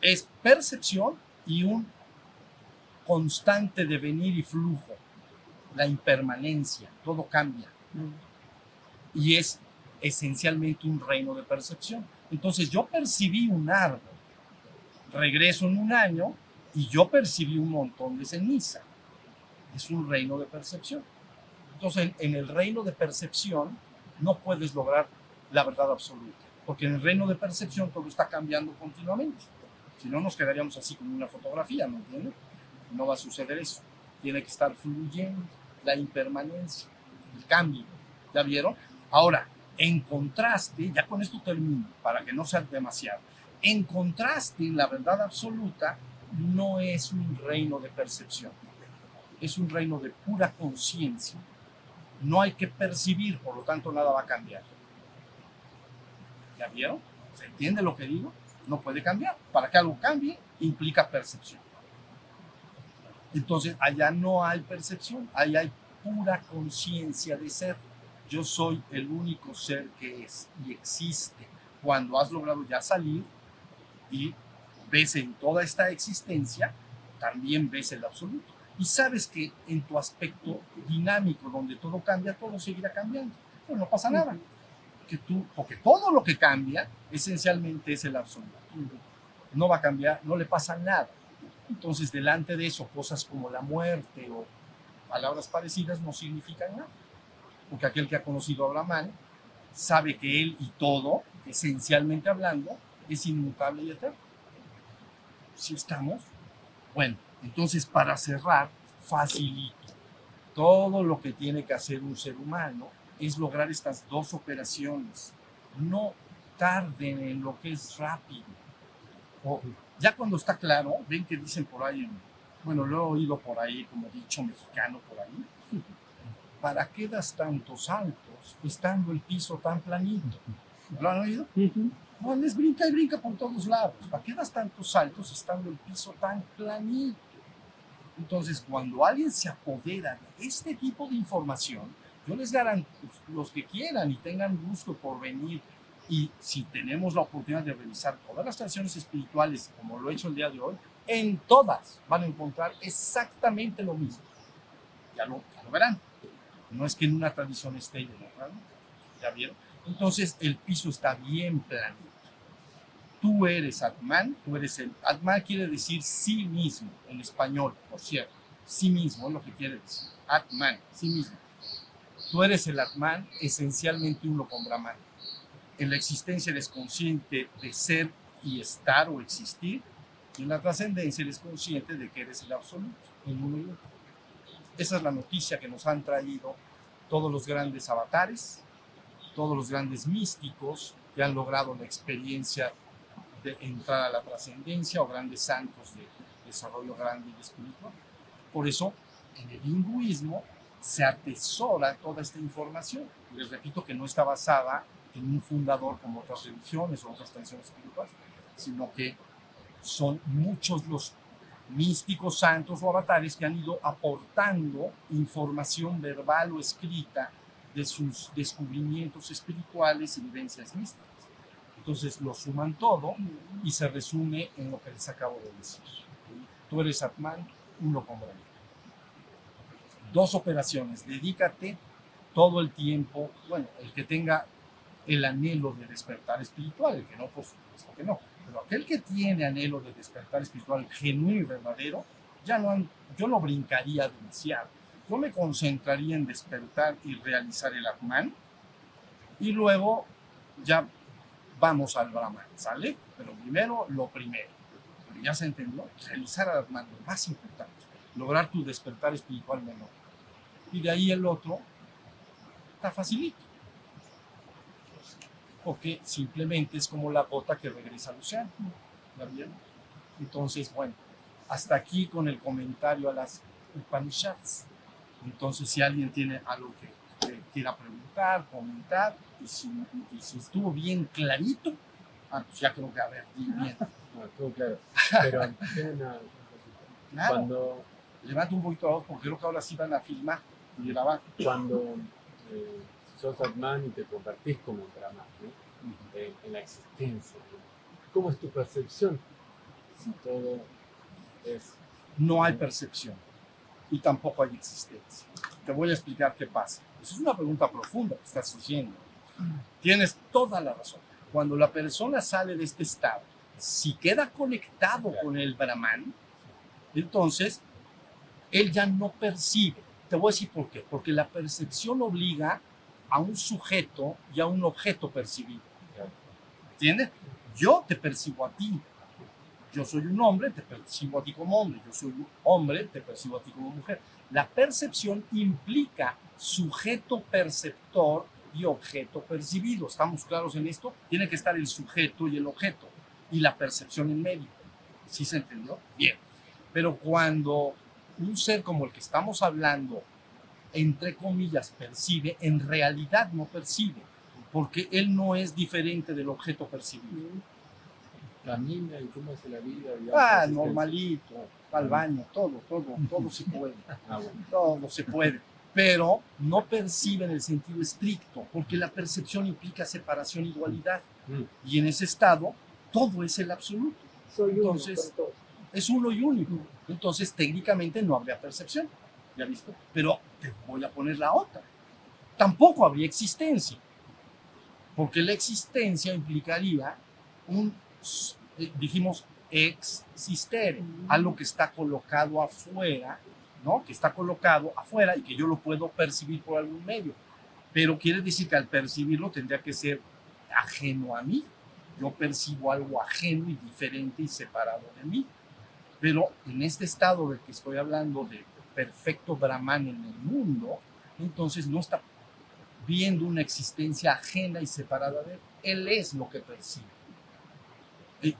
Es percepción y un constante devenir y flujo, la impermanencia, todo cambia. Y es esencialmente un reino de percepción. Entonces yo percibí un árbol, regreso en un año y yo percibí un montón de ceniza. Es un reino de percepción. Entonces en el reino de percepción no puedes lograr la verdad absoluta, porque en el reino de percepción todo está cambiando continuamente. Si no, nos quedaríamos así como una fotografía, ¿me entiendes? No va a suceder eso. Tiene que estar fluyendo la impermanencia, el cambio. ¿Ya vieron? Ahora, en contraste, ya con esto termino, para que no sea demasiado. En contraste, la verdad absoluta no es un reino de percepción, es un reino de pura conciencia no hay que percibir, por lo tanto nada va a cambiar. ¿Ya vieron? ¿Se entiende lo que digo? No puede cambiar. Para que algo cambie, implica percepción. Entonces, allá no hay percepción, allá hay pura conciencia de ser. Yo soy el único ser que es y existe. Cuando has logrado ya salir y ves en toda esta existencia, también ves el absoluto y sabes que en tu aspecto dinámico, donde todo cambia, todo seguirá cambiando. Pues no pasa nada. Que tú, porque todo lo que cambia esencialmente es el absoluto. No va a cambiar, no le pasa nada. Entonces, delante de eso, cosas como la muerte o palabras parecidas no significan nada. Porque aquel que ha conocido a Abraham sabe que él y todo, esencialmente hablando, es inmutable y eterno. Si estamos, bueno, entonces, para cerrar, facilito. Todo lo que tiene que hacer un ser humano es lograr estas dos operaciones. No tarden en lo que es rápido. O ya cuando está claro, ven que dicen por ahí, bueno, lo he oído por ahí, como dicho mexicano por ahí, ¿para qué das tantos saltos estando el piso tan planito? ¿Lo han oído? No, les brinca y brinca por todos lados. ¿Para qué das tantos saltos estando el piso tan planito? Entonces, cuando alguien se apodera de este tipo de información, yo les garantizo, los que quieran y tengan gusto por venir Y si tenemos la oportunidad de revisar todas las tradiciones espirituales, como lo he hecho el día de hoy, en todas van a encontrar exactamente lo mismo. Ya lo, verán. No es que en una tradición esté y en otra no. ¿Ya vieron? Entonces el piso está bien planito. Tú eres Atman, tú eres el... Atman quiere decir sí mismo, en español, por cierto. Sí mismo es lo que quiere decir. Atman, sí mismo. Tú eres el Atman, esencialmente uno con Brahman. En la existencia eres consciente de ser y estar o existir. Y en la trascendencia eres consciente de que eres el absoluto, el uno y uno. Esa es la noticia que nos han traído todos los grandes avatares, todos los grandes místicos que han logrado la experiencia de entrar a la trascendencia o grandes santos de desarrollo grande y espiritual. Por eso, en el hinduismo se atesora toda esta información. Les repito que no está basada en un fundador como otras religiones o otras tradiciones espirituales, sino que son muchos los místicos santos o avatares que han ido aportando información verbal o escrita de sus descubrimientos espirituales y vivencias místicas. Entonces lo suman todo y se resume en lo que les acabo de decir. Tú eres Atman, uno con Brahma. Dos operaciones, dedícate todo el tiempo, bueno, el que tenga el anhelo de despertar espiritual, el que no, por supuesto que no, pero aquel que tiene anhelo de despertar espiritual genuino y verdadero, ya no, yo no brincaría demasiado. Yo me concentraría en despertar y realizar el Atman y luego ya vamos al Brahman, ¿sale? Pero primero lo primero. Pero ya se entendió, realizar el Atman, lo más importante, lograr tu despertar espiritual menor. Y de ahí el otro está facilito. Porque simplemente es como la gota que regresa al océano. ¿Ya vieron? Entonces, bueno, hasta aquí con el comentario a las Upanishads. Entonces, si alguien tiene algo que, que quiera preguntar, comentar, y si, y si estuvo bien clarito, ah, pues ya creo que a ver, bien. No, estuvo claro. Pero una. Claro, Cuando, levanta un poquito la voz porque creo que ahora sí van a filmar y grabar. cuando eh, sos Atman y te convertís como Brahman, ¿no? en, en la existencia, ¿no? ¿cómo es tu percepción? Si todo es. no hay percepción y tampoco hay existencia. Te voy a explicar qué pasa. Esa es una pregunta profunda que estás haciendo. Tienes toda la razón. Cuando la persona sale de este estado, si queda conectado con el Brahman, entonces él ya no percibe. Te voy a decir por qué. Porque la percepción obliga a un sujeto y a un objeto percibido. ¿Entiendes? Yo te percibo a ti. Yo soy un hombre, te percibo a ti como hombre. Yo soy un hombre, te percibo a ti como mujer. La percepción implica sujeto perceptor y objeto percibido. ¿Estamos claros en esto? Tiene que estar el sujeto y el objeto y la percepción en medio. ¿Sí se entendió? Bien. Pero cuando un ser como el que estamos hablando, entre comillas, percibe, en realidad no percibe, porque él no es diferente del objeto percibido. Camina y cómo hace la vida. digamos, Ah, normalito, va al baño, todo, todo, todo se puede, Ah, bueno. todo se puede, pero no percibe en el sentido estricto, porque la percepción implica separación y dualidad, Mm. y en ese estado todo es el absoluto, Soy uno Entonces- todos. es uno y único, entonces técnicamente no habría percepción, ¿ya visto? Pero te voy a poner la otra, tampoco habría existencia, porque la existencia implicaría un, dijimos, existere, algo que está colocado afuera, ¿no? Que está colocado afuera y que yo lo puedo percibir por algún medio. Pero quiere decir que al percibirlo tendría que ser ajeno a mí. Yo percibo algo ajeno y diferente y separado de mí. Pero en este estado del que estoy hablando de perfecto Brahman en el mundo, entonces no está viendo una existencia ajena y separada de él. Él es lo que percibe.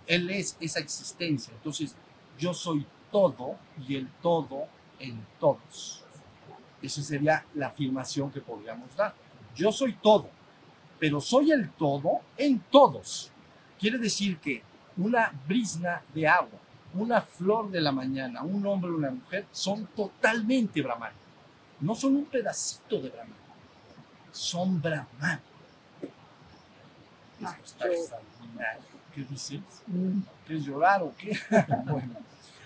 Él- es esa existencia. Entonces, yo soy todo y el todo en todos. Esa sería la afirmación que podríamos dar. Yo soy todo, pero soy el todo en todos. Quiere decir que una brisna de agua, una flor de la mañana, un hombre o una mujer son totalmente Brahman. No son un pedacito de Brahman, son Brahman. Esto está extraordinario. ¿Qué dices? Mm, ¿Quieres llorar o qué? bueno,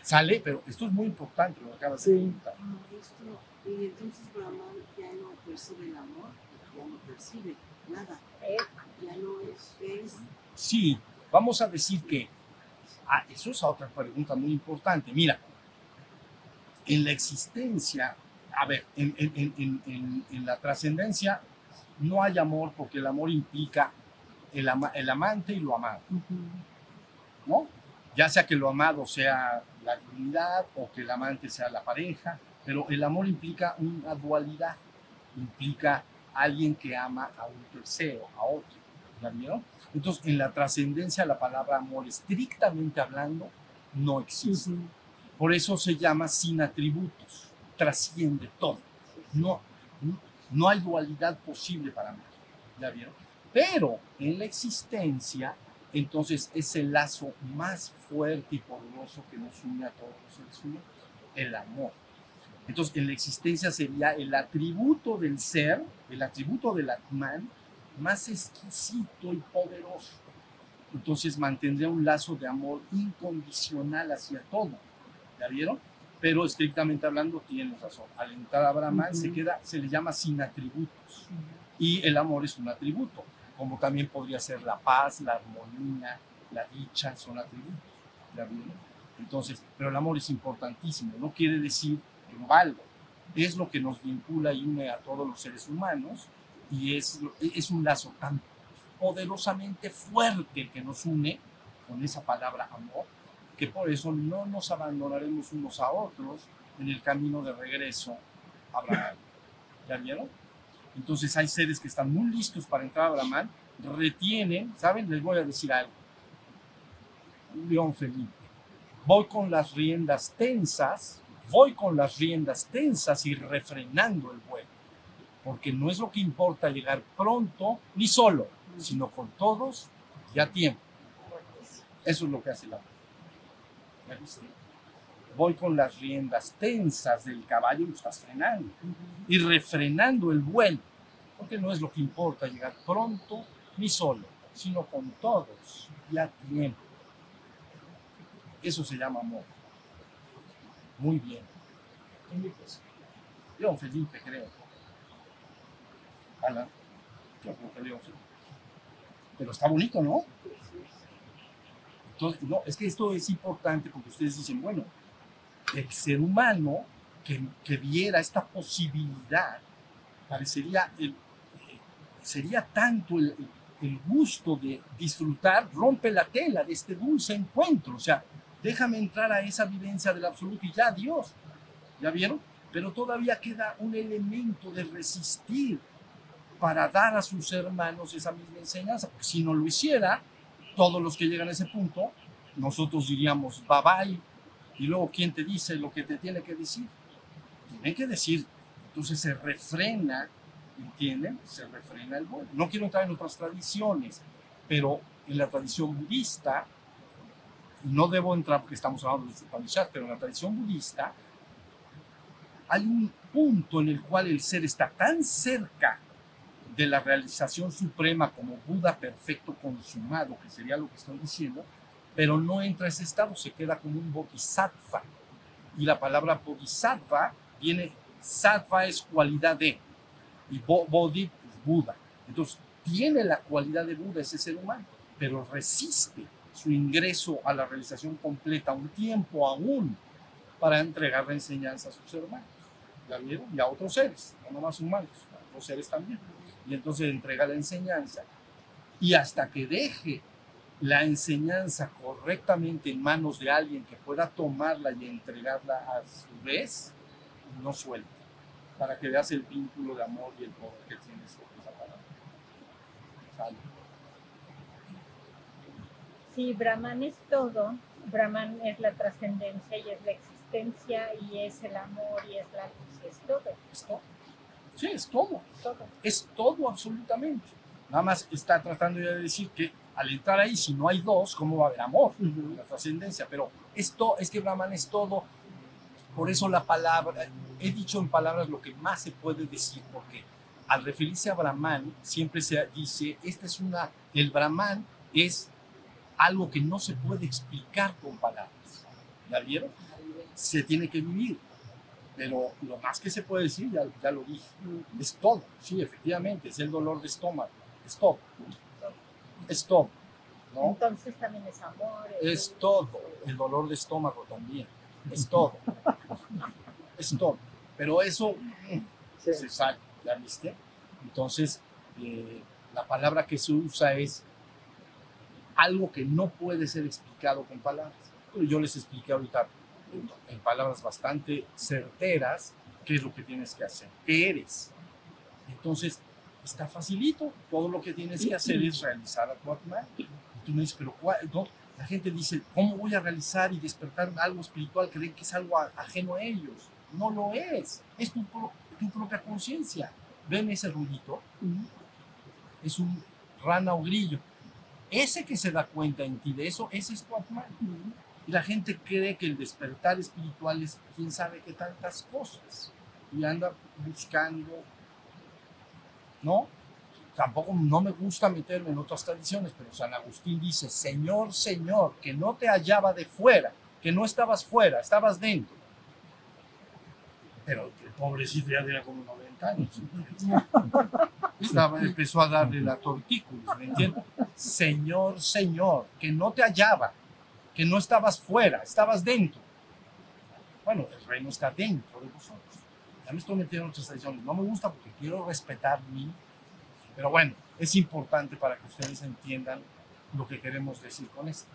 sale, pero esto es muy importante lo que acabas Sí. de preguntar. Maestro, y entonces Brahman ya no percibe el amor, ya no percibe nada, eh, ya no es, es Sí, vamos a decir que. Ah, eso es otra pregunta muy importante. Mira, en la existencia, a ver, en- en- en- en la trascendencia no hay amor porque el amor implica el, ama- el amante y lo amado, ¿no? Ya sea que lo amado sea la divinidad o que el amante sea la pareja, pero el amor implica una dualidad, implica alguien que ama a un tercero, a otro. ¿Ya vieron? Entonces, en la trascendencia, la palabra amor, estrictamente hablando, no existe. Por eso se llama sin atributos, trasciende todo. No, no- no hay dualidad posible para mí. ¿Ya vieron? Pero en la existencia, entonces es el lazo más fuerte y poderoso que nos une a todos los seres humanos, el amor. Entonces, en la existencia sería el atributo del ser, el atributo del Atman, más exquisito y poderoso. Entonces mantendría un lazo de amor incondicional hacia todo. ¿Ya vieron? Pero estrictamente hablando, tienes razón. Al entrar a Brahman se queda, se le llama sin atributos. Y el amor es un atributo, como también podría ser la paz, la armonía, la dicha, son atributos. ¿Ya vieron? Entonces, pero el amor es importantísimo. No quiere decir que no. Es lo que nos vincula y une a todos los seres humanos y es, es un lazo tan poderosamente fuerte que nos une con esa palabra amor, que por eso no nos abandonaremos unos a otros en el camino de regreso a Brahman. ¿Ya vieron? Entonces hay seres que están muy listos para entrar a Brahman, retienen, ¿saben? Les voy a decir algo. León Felipe, voy con las riendas tensas, voy con las riendas tensas y refrenando el vuelo, porque no es lo que importa llegar pronto ni solo, sino con todos y a tiempo. Eso es lo que hace la ¿Ya viste? Voy con las riendas tensas del caballo y lo estás frenando. Y refrenando el vuelo. Porque no es lo que importa llegar pronto ni solo, sino con todos y a tiempo. Eso se llama amor. Muy bien. León Felipe, creo. Ala, yo creo que León Felipe. Pero está bonito, ¿no? Entonces, no, es que esto es importante porque ustedes dicen, bueno, el ser humano que, viera esta posibilidad, parecería, eh, sería tanto el, el gusto de disfrutar, rompe la tela de este dulce encuentro, o sea, déjame entrar a esa vivencia del absoluto y ya, Dios, ¿ya vieron? Pero todavía queda un elemento de resistir para dar a sus hermanos esa misma enseñanza, porque si no lo hiciera, todos los que llegan a ese punto, nosotros diríamos bye bye, y luego quién te dice lo que te tiene que decir. Tiene que decir, entonces se refrena, ¿entienden? Se refrena el vuelo. No quiero entrar en otras tradiciones, pero en la tradición budista, no debo entrar porque estamos hablando de Upanishads, pero en la tradición budista hay un punto en el cual el ser está tan cerca de la realización suprema como Buda perfecto consumado, que sería lo que estoy diciendo, pero no entra a ese estado, se queda como un bodhisattva. Y la palabra bodhisattva viene, sattva es cualidad de, y bo- bodhi, pues, Buda. Entonces, tiene la cualidad de Buda ese ser humano, pero resiste su ingreso a la realización completa un tiempo aún para entregar la enseñanza a sus hermanos. ¿Ya vieron? Y a otros seres, no nomás humanos, a otros seres también. Y entonces entrega la enseñanza. Y hasta que deje la enseñanza correctamente en manos de alguien que pueda tomarla y entregarla a su vez, no suelta. Para que veas el vínculo de amor y el poder que tiene esa esa palabra. Sí, Brahman es todo. Brahman es la trascendencia y es la existencia y es el amor y es la luz y es todo. Es todo. Sí, es todo. todo. Es todo absolutamente. Nada más está tratando ya de decir que al entrar ahí, si no hay dos, ¿cómo va a haber amor? La trascendencia. Pero esto es que Brahman es todo. Por eso la palabra, he dicho en palabras lo que más se puede decir, porque al referirse a Brahman, siempre se dice, esta es una, el Brahman es algo que no se puede explicar con palabras. ¿Ya vieron? Se tiene que vivir. Pero lo más que se puede decir, ya, ya lo dije, es todo. Sí, efectivamente, es el dolor de estómago. Es todo. Es todo. ¿no? Entonces también es amor. Es todo. El dolor de estómago también. Es todo. Es todo. Pero eso Sí. se sale, ¿ya viste? Entonces, eh, la palabra que se usa es algo que no puede ser explicado con palabras. Pero yo les expliqué ahorita en, en palabras bastante certeras qué es lo que tienes que hacer, qué eres. Entonces, está facilito. Todo lo que tienes que hacer es realizar a tu Atman. Y tú me dices, pero ¿cuál? no? La gente dice, ¿cómo voy a realizar y despertar algo espiritual? Creen que es algo ajeno a ellos. No lo es. Es tu, pro- tu propia conciencia. ¿Ven ese ruidito? Es un rana o grillo. Ese que se da cuenta en ti de eso, ese es tu Atman. Y la gente cree que el despertar espiritual es quién sabe qué tantas cosas. Y anda buscando. ¿No? Tampoco no me gusta meterme en otras tradiciones, pero San Agustín dice, Señor, Señor, que no te hallaba de fuera, que no estabas fuera, estabas dentro. Pero el pobrecito ya tenía como 90 años. Estaba, empezó a darle la tortícolis, ¿me entiendes? Señor, Señor, que no te hallaba, que no estabas fuera, estabas dentro. Bueno, el reino está dentro de vosotros. Ya me estoy metiendo en otras tradiciones. No me gusta porque quiero respetar mi. Pero bueno, es importante para que ustedes entiendan lo que queremos decir con esto.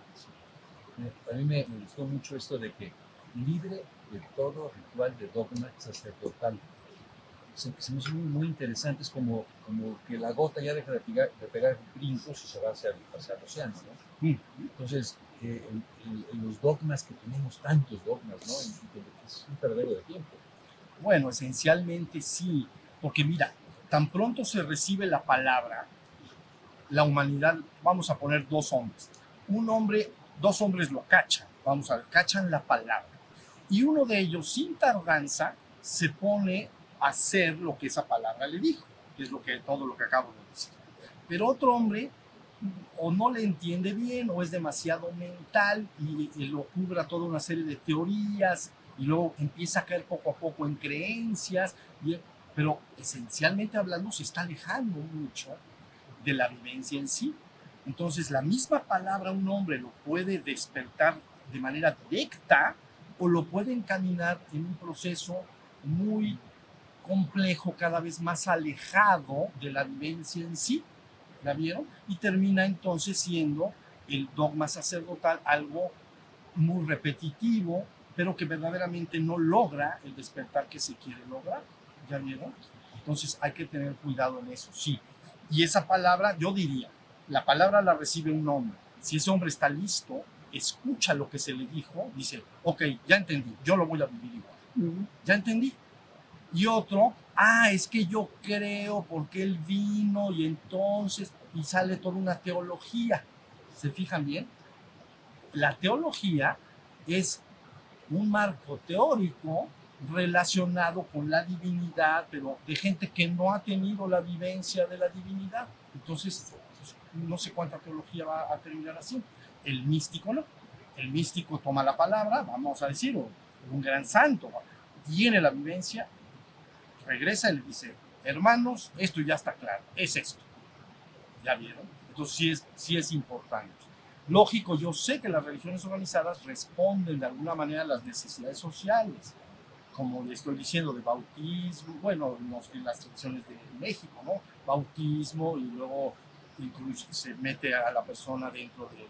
A mí me, me gustó mucho esto de que libre de todo ritual de dogma sacerdotal. Se, se me hizo muy, muy interesante, es como, como que la gota ya deja de pegar, de pegar brincos y se va hacia, hacia el océano. ¿no? Mm. Entonces, eh, los dogmas que tenemos tantos dogmas, ¿no? Es un perdero de tiempo. Bueno, esencialmente sí, porque mira, tan pronto se recibe la palabra, la humanidad, vamos a poner dos hombres. Un hombre, dos hombres lo cachan, vamos a ver, cachan la palabra. Y uno de ellos, sin tardanza, se pone a hacer lo que esa palabra le dijo, que es lo que, todo lo que acabo de decir. Pero otro hombre o no le entiende bien o es demasiado mental y, y lo cubra toda una serie de teorías y luego empieza a caer poco a poco en creencias, y- pero esencialmente hablando se está alejando mucho de la vivencia en sí. Entonces la misma palabra un hombre lo puede despertar de manera directa o lo puede encaminar en un proceso muy complejo, cada vez más alejado de la vivencia en sí. ¿La vieron? Y termina entonces siendo el dogma sacerdotal algo muy repetitivo, pero que verdaderamente no logra el despertar que se quiere lograr. ¿Ya vieron? Entonces hay que tener cuidado en eso, sí. Y esa palabra, yo diría, la palabra la recibe un hombre. Si ese hombre está listo, escucha lo que se le dijo, dice, ok, ya entendí, yo lo voy a vivir igual. Ya entendí. Y otro, ah, es que yo creo porque él vino y entonces, y sale toda una teología. ¿Se fijan bien? La teología es un marco teórico relacionado con la divinidad, pero de gente que no ha tenido la vivencia de la divinidad. Entonces, no sé cuánta teología va a terminar así. El místico no. El místico toma la palabra, vamos a decir, un gran santo, tiene la vivencia, regresa y le dice, hermanos, esto ya está claro, es esto. ¿Ya vieron? Entonces sí es, sí es importante. Lógico, yo sé que las religiones organizadas responden de alguna manera a las necesidades sociales, como le estoy diciendo, de bautismo, bueno, en las tradiciones de México, ¿no? Bautismo y luego incluso se mete a la persona dentro de,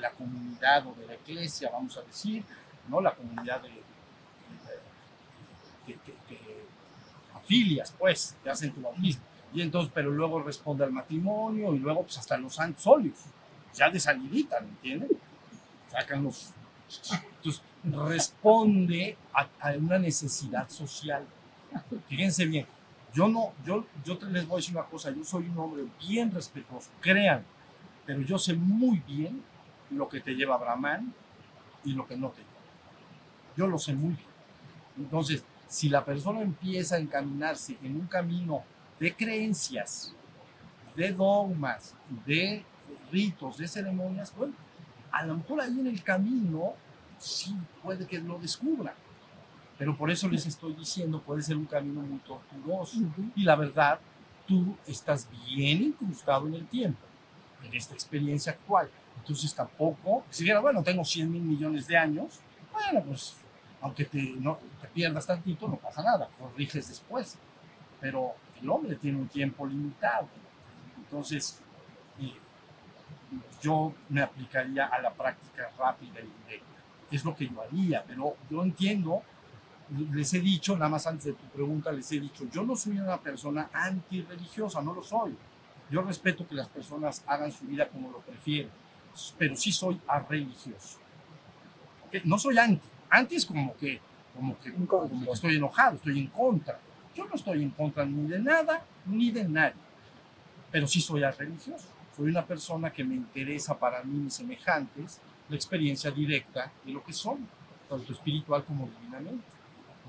la comunidad o de la iglesia, vamos a decir, ¿no? La comunidad de, de- que, afilias, pues, te hacen tu bautismo. Y entonces, pero luego responde al matrimonio y luego, pues, hasta los santos ya de salidita, ¿me entienden? Sacan los. Entonces, responde a, una necesidad social. Fíjense bien, yo no, yo, yo les voy a decir una cosa, yo soy un hombre bien respetuoso, crean, pero yo sé muy bien lo que te lleva Brahman y lo que no te lleva. Yo lo sé muy bien. Entonces, si la persona empieza a encaminarse en un camino de creencias, de dogmas, de ritos, de ceremonias, bueno, a lo mejor ahí en el camino sí puede que lo descubra. Pero por eso les estoy diciendo, puede ser un camino muy tortuoso. Y la verdad, tú estás bien incrustado en el tiempo, en esta experiencia actual. Entonces tampoco, si dijera, bueno, tengo 100 mil millones de años, bueno, pues aunque te, no, te pierdas tantito, no pasa nada, corriges después. Pero el hombre tiene un tiempo limitado. Entonces, eh, yo me aplicaría a la práctica rápida y directa. Es lo que yo haría, pero yo entiendo, les he dicho, nada más antes de tu pregunta, les he dicho, yo no soy una persona antirreligiosa, no lo soy. Yo respeto que las personas hagan su vida como lo prefieren, pero sí soy arreligioso. ¿Ok? No soy anti. Anti es como que, como que, como que estoy enojado, estoy en contra. Yo no estoy en contra ni de nada ni de nadie, pero sí soy religioso. Soy una persona que me interesa para mí, mis semejantes, la experiencia directa de lo que son, tanto espiritual como divinamente.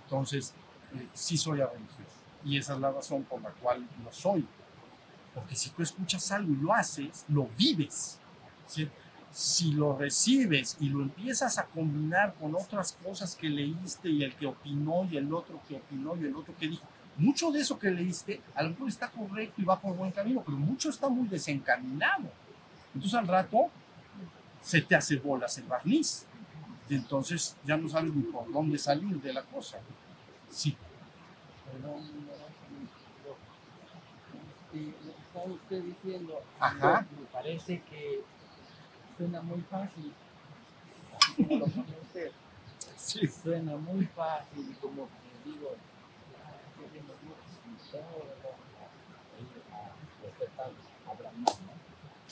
Entonces, eh, sí soy religioso. Y esa es la razón por la cual lo soy. Porque si tú escuchas algo y lo haces, lo vives. Si lo recibes y lo empiezas a combinar con otras cosas que leíste y el que opinó y el otro que opinó y el otro que dijo, mucho de eso que leíste a lo mejor está correcto y va por buen camino, pero mucho está muy desencaminado. Entonces al rato se te hace bolas el barniz. Y entonces ya no sabes ni por dónde salir de la cosa. Sí. Perdón, lo que está usted diciendo, Ajá. me parece que suena muy fácil, así como lo usted, Sí. suena muy fácil y como que digo,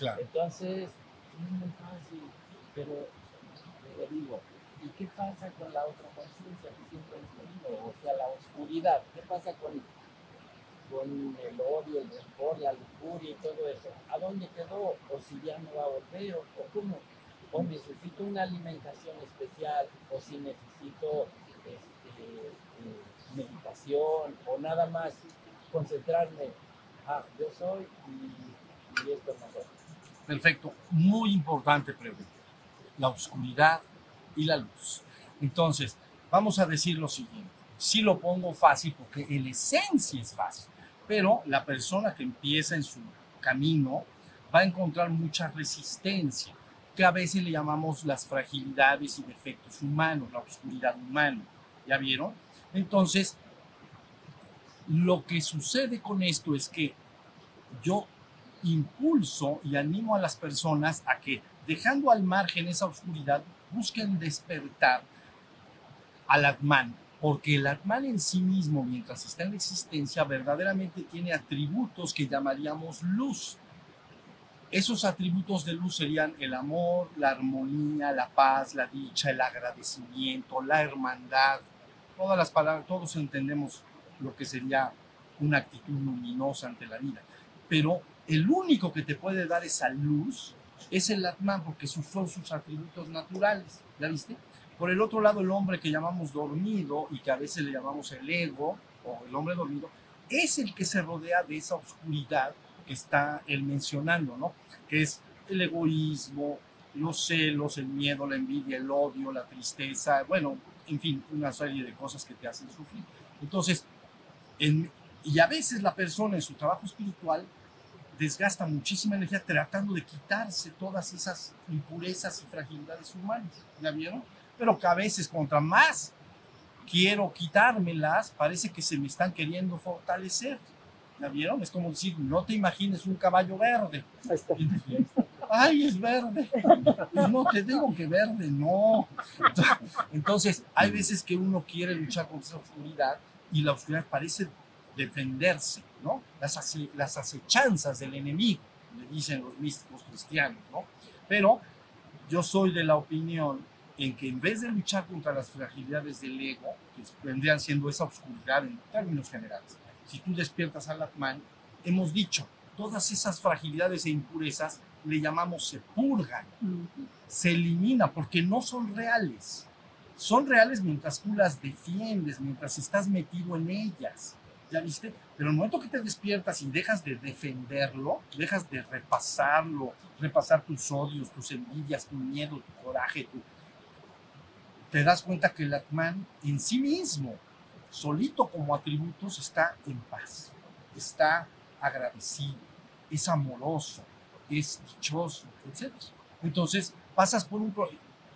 Claro. Entonces, es muy fácil, pero le digo, ¿y qué pasa con la otra conciencia que siempre hemos tenido? O sea, la oscuridad, ¿qué pasa con, con el odio, el rencor, la lujuria y todo eso? ¿A dónde quedó? ¿O si ya no va a volver? ¿O, cómo? ¿O necesito una alimentación especial? ¿O si necesito este, meditación? ¿O nada más concentrarme? Ah, yo soy y, esto no soy. Perfecto. Muy importante pregunta. La oscuridad y la luz. Entonces, vamos a decir lo siguiente. Sí lo pongo fácil porque en esencia es fácil, pero la persona que empieza en su camino va a encontrar mucha resistencia, que a veces le llamamos las fragilidades y defectos humanos, la oscuridad humana. ¿Ya vieron? Entonces, lo que sucede con esto es que yo impulso y animo a las personas a que, dejando al margen esa oscuridad, busquen despertar al Atman, porque el Atman en sí mismo, mientras está en la existencia, verdaderamente tiene atributos que llamaríamos luz. Esos atributos de luz serían el amor, la armonía, la paz, la dicha, el agradecimiento, la hermandad. Todas las palabras, todos entendemos lo que sería una actitud luminosa ante la vida. Pero el único que te puede dar esa luz es el Atman, porque son sus atributos naturales. ¿Ya viste? Por el otro lado, el hombre que llamamos dormido y que a veces le llamamos el ego o el hombre dormido, es el que se rodea de esa oscuridad que está él mencionando, ¿no? Que es el egoísmo, los celos, el miedo, la envidia, el odio, la tristeza, bueno, en fin, una serie de cosas que te hacen sufrir. Entonces, en, y a veces la persona en su trabajo espiritual desgasta muchísima energía tratando de quitarse todas esas impurezas y fragilidades humanas. ¿Ya vieron? Pero que a veces contra más quiero quitármelas, parece que se me están queriendo fortalecer. ¿Ya vieron? Es como decir, no te imagines un caballo verde. Ahí está. Ay, es verde. Pues no te digo que verde, no. Entonces, hay veces que uno quiere luchar contra esa oscuridad y la oscuridad parece defenderse, ¿no? Las, las acechanzas del enemigo, le dicen los místicos cristianos, ¿no? Pero yo soy de la opinión en que en vez de luchar contra las fragilidades del ego, que vendrían siendo esa oscuridad en términos generales, si tú despiertas al Atman, hemos dicho, todas esas fragilidades e impurezas le llamamos se purgan, se elimina porque no son reales. Son reales mientras tú las defiendes, mientras estás metido en ellas. ¿Ya viste? Pero el momento que te despiertas y dejas de defenderlo, dejas de repasarlo, repasar tus odios, tus envidias, tu miedo, tu coraje, tu- te das cuenta que el Atman en sí mismo, solito como atributos, está en paz, está agradecido, es amoroso, es dichoso, etc. Entonces pasas por un...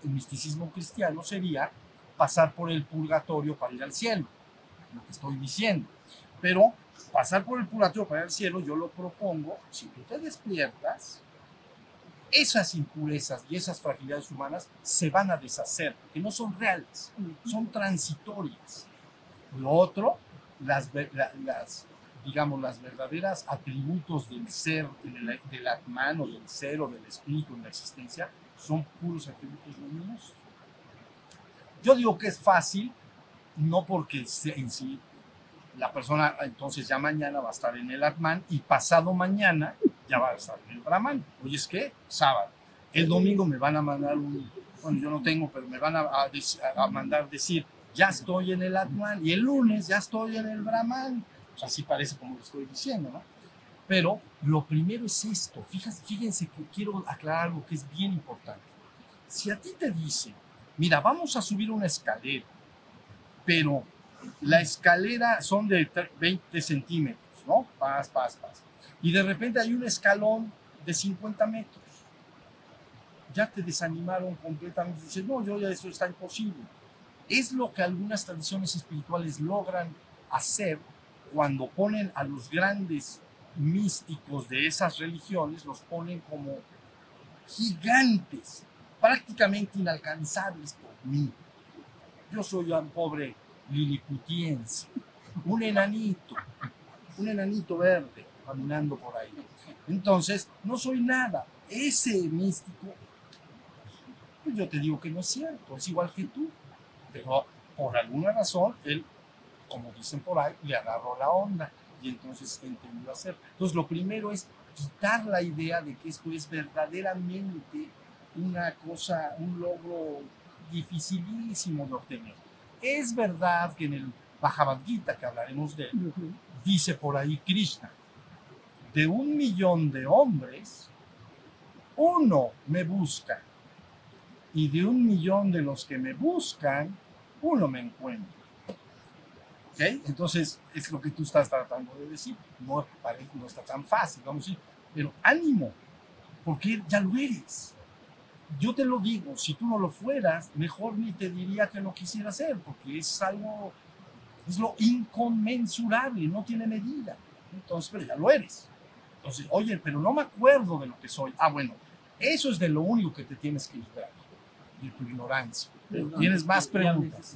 El misticismo cristiano sería pasar por el purgatorio para ir al cielo, lo que estoy diciendo. Pero pasar por el purgatorio para ir al cielo, yo lo propongo, si tú te despiertas, esas impurezas y esas fragilidades humanas se van a deshacer, porque no son reales, son transitorias. Lo otro, las digamos, las verdaderas atributos del ser, del, del Atman o del ser o del espíritu en la existencia, son puros atributos luminosos. Yo digo que es fácil, no porque en sí la persona entonces ya mañana va a estar en el Atman y pasado mañana ya va a estar en el Brahman. Oye, es que sábado. El domingo me van a mandar un, bueno, yo no tengo, pero me van a, a a mandar decir, ya estoy en el Atman y el lunes ya estoy en el Brahman. Sea, así parece como lo estoy diciendo, ¿no? Pero lo primero es esto. Fíjense, fíjense que quiero aclarar algo que es bien importante. Si a ti te dicen, mira, vamos a subir una escalera, pero la escalera son de tre- 20 centímetros, ¿no? Paz, paz, paz. Y de repente hay un escalón de 50 metros. Ya te desanimaron completamente. Dices, no, yo ya eso está imposible. Es lo que algunas tradiciones espirituales logran hacer cuando ponen a los grandes místicos de esas religiones, los ponen como gigantes, prácticamente inalcanzables por mí. Yo soy un pobre liliputiense, un enanito, un enanito verde caminando por ahí. Entonces, no soy nada. Ese místico, pues yo te digo que no es cierto, es igual que tú. Pero por alguna razón, él, como dicen por ahí, le agarró la onda y entonces entendió hacer. Entonces, lo primero es quitar la idea de que esto es verdaderamente una cosa, un logro dificilísimo de obtener. Es verdad que en el Bhagavad Gita, que hablaremos de él, dice por ahí Krishna, de un millón de hombres, uno me busca, y de un millón de los que me buscan, uno me encuentra. Entonces, es lo que tú estás tratando de decir. No, no está tan fácil, vamos a decir, pero ánimo, porque ya lo eres. Yo te lo digo, si tú no lo fueras, mejor ni te diría que lo quisiera hacer, porque es algo, es lo inconmensurable, no tiene medida. Entonces, pero ya lo eres. Entonces, oye, pero no me acuerdo de lo que soy. Ah, bueno, eso es de lo único que te tienes que librar, de tu ignorancia. Tienes más preguntas.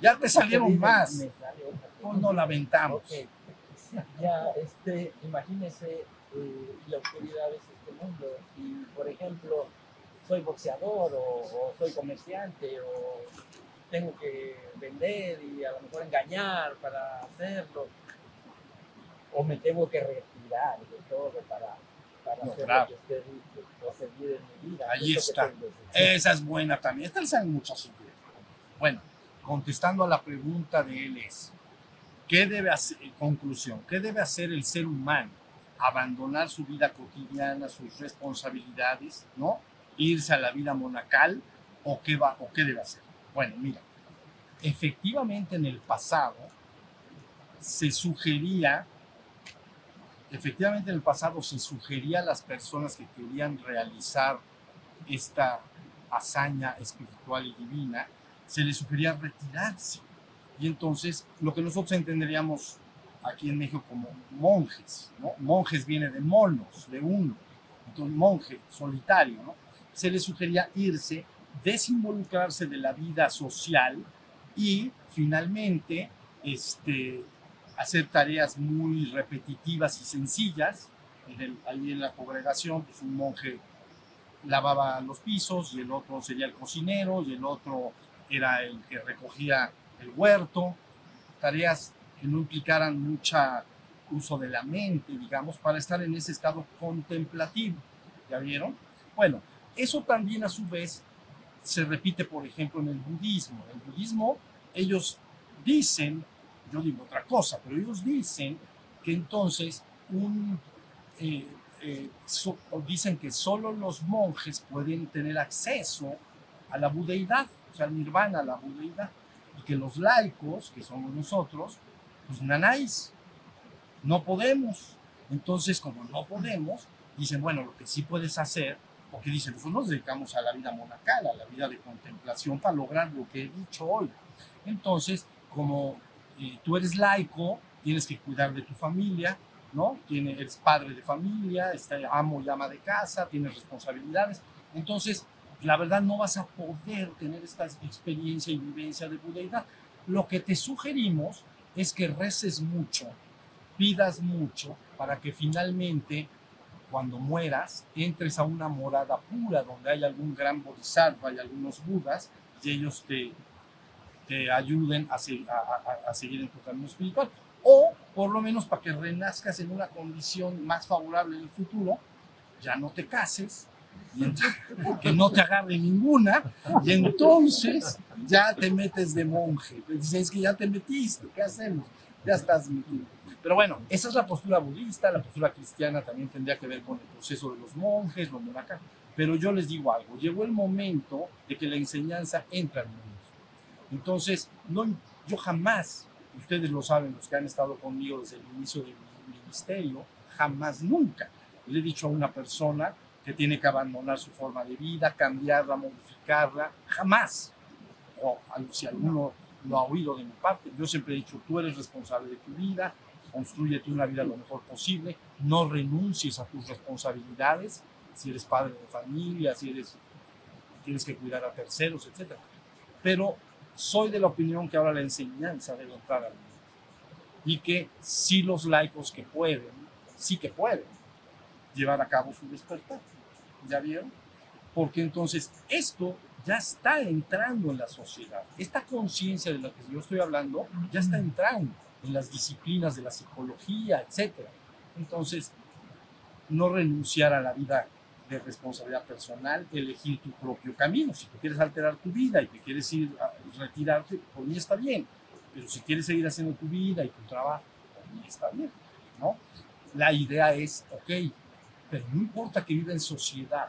Ya te salieron más. Pues no lamentamos. Ya, este, imagínese eh, la oscuridad es este mundo. Y, por ejemplo, soy boxeador o, o soy comerciante o tengo que vender y a lo mejor engañar para hacerlo. O me tengo que retirar de todo para, para No, hacer claro. lo que usted dice, o seguir en mi vida. Ahí ¿Qué es lo que está. Esa es buena también. Esta le salen muchas ideas. Bueno, contestando a la pregunta de él es, ¿qué debe hacer, conclusión, qué debe hacer el ser humano? Abandonar su vida cotidiana, sus responsabilidades, ¿no? Irse a la vida monacal o qué va o qué debe hacer. Bueno, mira, efectivamente en el pasado se sugería efectivamente en el pasado se sugería a las personas que querían realizar esta hazaña espiritual y divina, se les sugería retirarse. Y entonces lo que nosotros entenderíamos aquí en México como monjes, ¿no? Monjes viene de monos, de uno, entonces monje solitario, ¿no? Se les sugería irse, desinvolucrarse de la vida social y finalmente este, hacer tareas muy repetitivas y sencillas. En el- ahí en la congregación, pues un monje lavaba los pisos y el otro sería el cocinero y el otro era el que recogía el huerto. Tareas que no implicaran mucha uso de la mente, digamos, para estar en ese estado contemplativo. ¿Ya vieron? Bueno, eso también a su vez se repite, por ejemplo, en el budismo. En el budismo ellos dicen yo digo otra cosa, pero ellos dicen que entonces un, eh, eh, dicen que solo los monjes pueden tener acceso a la budeidad, o sea, nirvana, a la budeidad, y que los laicos, que somos nosotros, pues nanáis, no podemos. Entonces, como no podemos, dicen, bueno, lo que sí puedes hacer, porque dicen, nosotros nos dedicamos a la vida monacal, a la vida de contemplación para lograr lo que he dicho hoy. Entonces, como tú eres laico, tienes que cuidar de tu familia, ¿no? Tiene, eres padre de familia, está, amo y ama de casa, tienes responsabilidades. Entonces, la verdad no vas a poder tener esta experiencia y vivencia de budeidad. Lo que te sugerimos es que reces mucho, pidas mucho, para que finalmente, cuando mueras, entres a una morada pura donde hay algún gran bodhisattva y algunos budas y ellos te, te ayuden a, a- a- a seguir en tu camino espiritual. O por lo menos para que renazcas en una condición más favorable en el futuro, ya no te cases, y ent- que no te agarre ninguna, y entonces ya te metes de monje. Dices, es que ya te metiste, ¿qué hacemos? Ya estás metido. Pero bueno, esa es la postura budista, la postura cristiana también tendría que ver con el proceso de los monjes, los monacas. Pero yo les digo algo, llegó el momento de que la enseñanza entra al mundo. Entonces, no, yo jamás, ustedes lo saben, los que han estado conmigo desde el inicio de mi ministerio, jamás, nunca le he dicho a una persona que tiene que abandonar su forma de vida, cambiarla, modificarla, jamás. O si alguno lo ha oído de mi parte, yo siempre he dicho, tú eres responsable de tu vida, construyete una vida lo mejor posible, no renuncies a tus responsabilidades, si eres padre de familia, si eres, tienes que cuidar a terceros, etc. Pero soy de la opinión que ahora la enseñanza debe entrar al mundo y que sí los laicos que pueden, sí que pueden llevar a cabo su despertar. ¿Ya vieron? Porque entonces esto ya está entrando en la sociedad. Esta conciencia de la que yo estoy hablando ya está entrando en las disciplinas de la psicología, etc. Entonces, no renunciar a la vida de responsabilidad personal, elegir tu propio camino. Si tú quieres alterar tu vida y te quieres ir a retirarte, por mí está bien. Pero si quieres seguir haciendo tu vida y tu trabajo, por mí está bien. ¿no? La idea es, ok, pero no importa que viva en sociedad,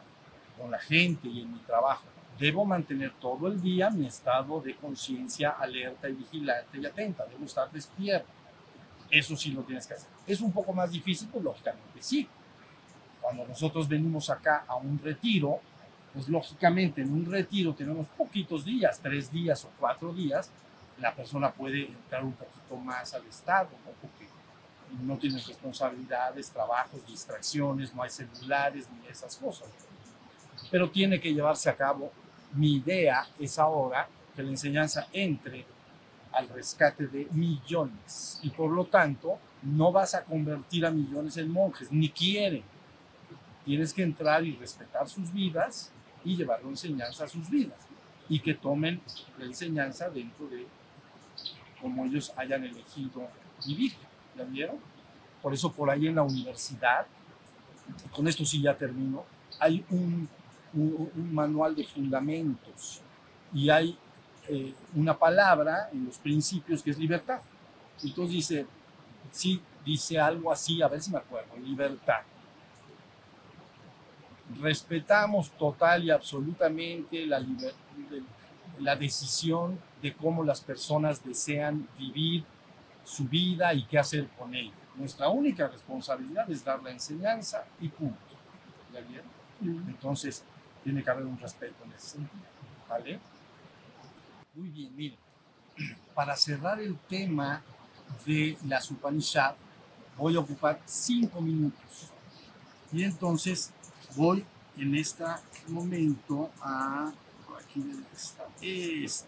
con la gente y en mi trabajo, debo mantener todo el día mi estado de conciencia alerta y vigilante y atenta, debo estar despierto. Eso sí lo tienes que hacer. Es un poco más difícil, pues lógicamente sí. Cuando nosotros venimos acá a un retiro, pues lógicamente en un retiro tenemos poquitos días, tres días o cuatro días, la persona puede entrar un poquito más al estado, ¿no? porque no tienes responsabilidades, trabajos, distracciones, no hay celulares ni esas cosas. Pero tiene que llevarse a cabo. Mi idea es ahora que la enseñanza entre al rescate de millones y por lo tanto no vas a convertir a millones en monjes, ni quieren. Tienes que entrar y respetar sus vidas y llevar la enseñanza a sus vidas y que tomen la enseñanza dentro de como ellos hayan elegido vivir. ¿Ya vieron? Por eso por ahí en la universidad, con esto sí ya termino, hay un, un, un manual de fundamentos y hay eh, una palabra en los principios que es libertad. Entonces dice, sí, dice algo así, a ver si me acuerdo, libertad. Respetamos total y absolutamente la, la decisión de cómo las personas desean vivir su vida y qué hacer con ella. Nuestra única responsabilidad es dar la enseñanza y punto. ¿Ya vieron? Entonces, tiene que haber un respeto en ese sentido. ¿Vale? Muy bien, miren. Para cerrar el tema de las Upanishad, voy a ocupar cinco minutos. Y entonces voy en este momento a. por Aquí debe este.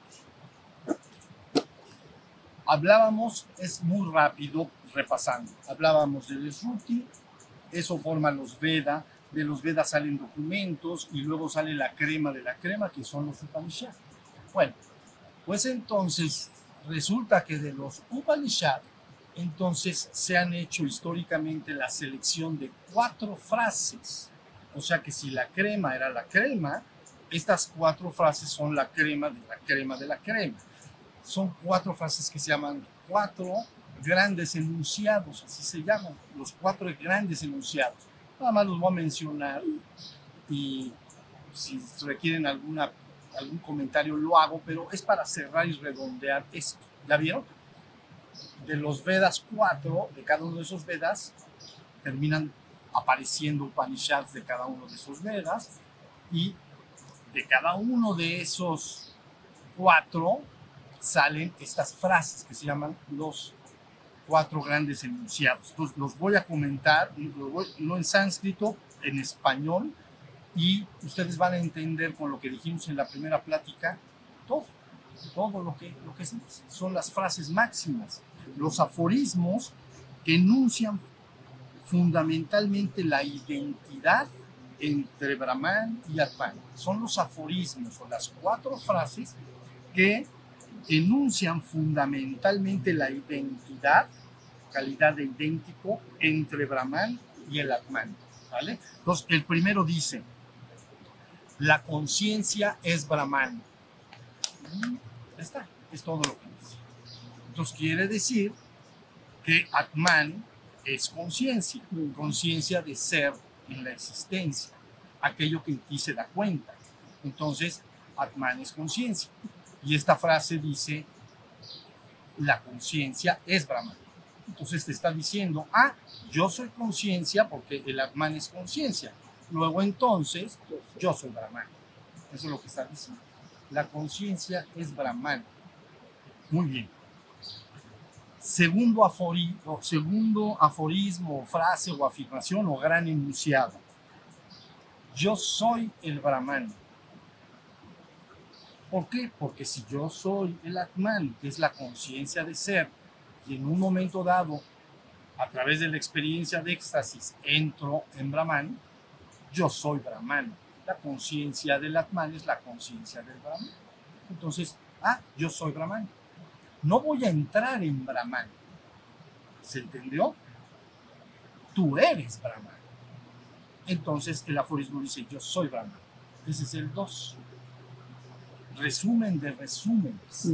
Hablábamos, es muy rápido repasando. Hablábamos del Shruti, eso forma los Veda, de los Vedas salen documentos y luego sale la crema de la crema, que son los Upanishads. Bueno, pues entonces resulta que de los Upanishads, entonces se han hecho históricamente la selección de cuatro frases. O sea que si la crema era la crema, estas cuatro frases son la crema de la crema de la crema. Son cuatro frases que se llaman cuatro grandes enunciados, así se llaman, los cuatro grandes enunciados. Nada más los voy a mencionar y si requieren alguna, algún comentario lo hago, pero es para cerrar y redondear esto. ¿Ya vieron? De los Vedas cuatro, de cada uno de esos Vedas, terminan apareciendo Upanishads de cada uno de esos Vedas y de cada uno de esos cuatro salen estas frases que se llaman los cuatro grandes enunciados. Entonces los voy a comentar, no en sánscrito, en español, y ustedes van a entender con lo que dijimos en la primera plática todo, todo lo que, lo que dice. Son las frases máximas, los aforismos que enuncian fundamentalmente la identidad entre Brahman y Atman. Son los aforismos o las cuatro frases que enuncian fundamentalmente la identidad, calidad de idéntico entre Brahman y el Atman. ¿vale? Entonces, el primero dice, la conciencia es Brahman. Y ya está, es todo lo que dice. Entonces, quiere decir que Atman es conciencia, conciencia de ser en la existencia, aquello que en ti se da cuenta. Entonces, Atman es conciencia. Y esta frase dice, la conciencia es Brahman. Entonces te está diciendo, ah, yo soy conciencia porque el Atman es conciencia. Luego entonces, yo soy Brahman. Eso es lo que está diciendo. La conciencia es Brahman. Muy bien. Segundo aforismo, segundo aforismo, frase o afirmación o gran enunciado. Yo soy el Brahman. ¿Por qué? Porque si yo soy el Atman, que es la conciencia de ser, y en un momento dado, a través de la experiencia de éxtasis, entro en Brahman, yo soy Brahman. La conciencia del Atman es la conciencia del Brahman. Entonces, ah, yo soy Brahman. No voy a entrar en Brahman. ¿Se entendió? Tú eres Brahman. Entonces el aforismo dice, yo soy Brahman. Ese es el 2. Resumen de resúmenes.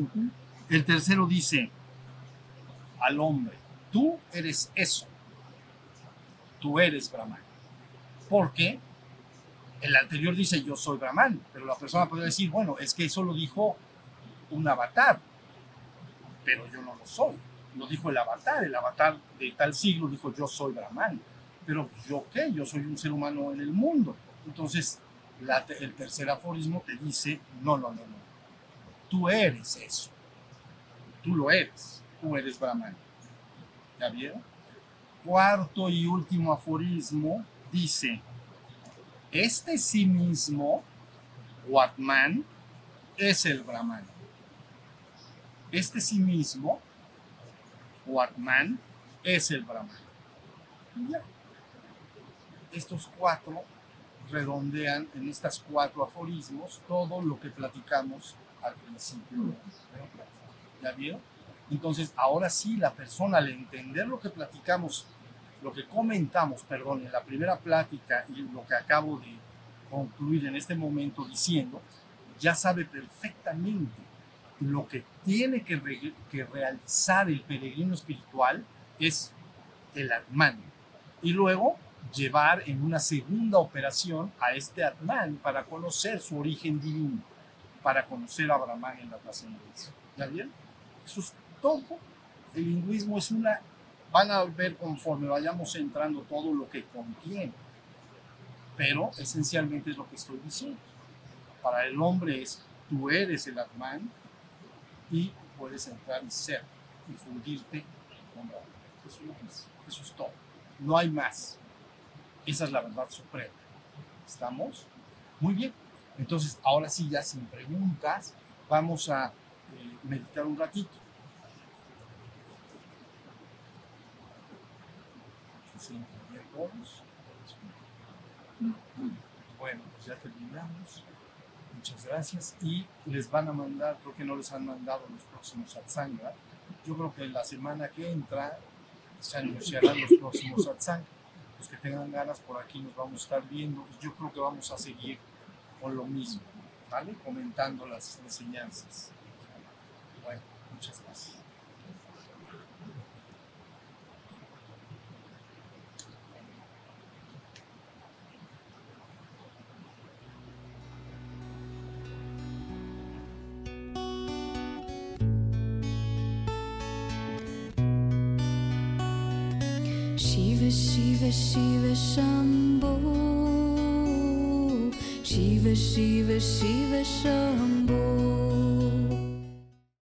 El tercero dice al hombre, tú eres eso. Tú eres Brahman. Porque el anterior dice yo soy Brahman, pero la persona podría decir, bueno, es que eso lo dijo un avatar, pero yo no lo soy. Lo dijo el avatar, el avatar de tal siglo dijo yo soy Brahman, pero yo qué, yo soy un ser humano en el mundo. Entonces, el tercer aforismo te dice, no, no, no, no, tú eres eso, tú lo eres, tú eres Brahman. ¿Ya vieron? Cuarto y último aforismo dice, este sí mismo, o Atman, es el Brahman. Este sí mismo, o Atman, es el Brahman. Y ya. Estos cuatro redondean en estas cuatro aforismos todo lo que platicamos al principio. ¿Ya vieron? Entonces, ahora sí, la persona al entender lo que platicamos, lo que comentamos, perdón, en la primera plática y lo que acabo de concluir en este momento diciendo, ya sabe perfectamente lo que tiene que, re- que realizar el peregrino espiritual es el Atman. Y luego llevar en una segunda operación a este Atman para conocer su origen divino, para conocer a Brahman en la trascendencia. ¿Ya bien? Eso es todo. El hinduismo es una, van a ver conforme vayamos entrando todo lo que contiene, pero esencialmente es lo que estoy diciendo. Para el hombre es, tú eres el Atman y puedes entrar y ser y fundirte con Brahman. Eso es. Eso es todo. No hay más. Esa es la verdad suprema. ¿Estamos? Muy bien. Entonces, ahora sí, ya sin preguntas, vamos a eh, meditar un ratito. Bueno, pues ya terminamos. Muchas gracias. Y les van a mandar, creo que no les han mandado los próximos satsanga. Yo creo que la semana que entra se anunciarán los próximos satsang. Los que tengan ganas por aquí nos vamos a estar viendo y yo creo que vamos a seguir con lo mismo, ¿vale? Comentando las enseñanzas. Bueno, muchas gracias. Shiva Shiva Shambho Shiva Shiva Shiva Shambho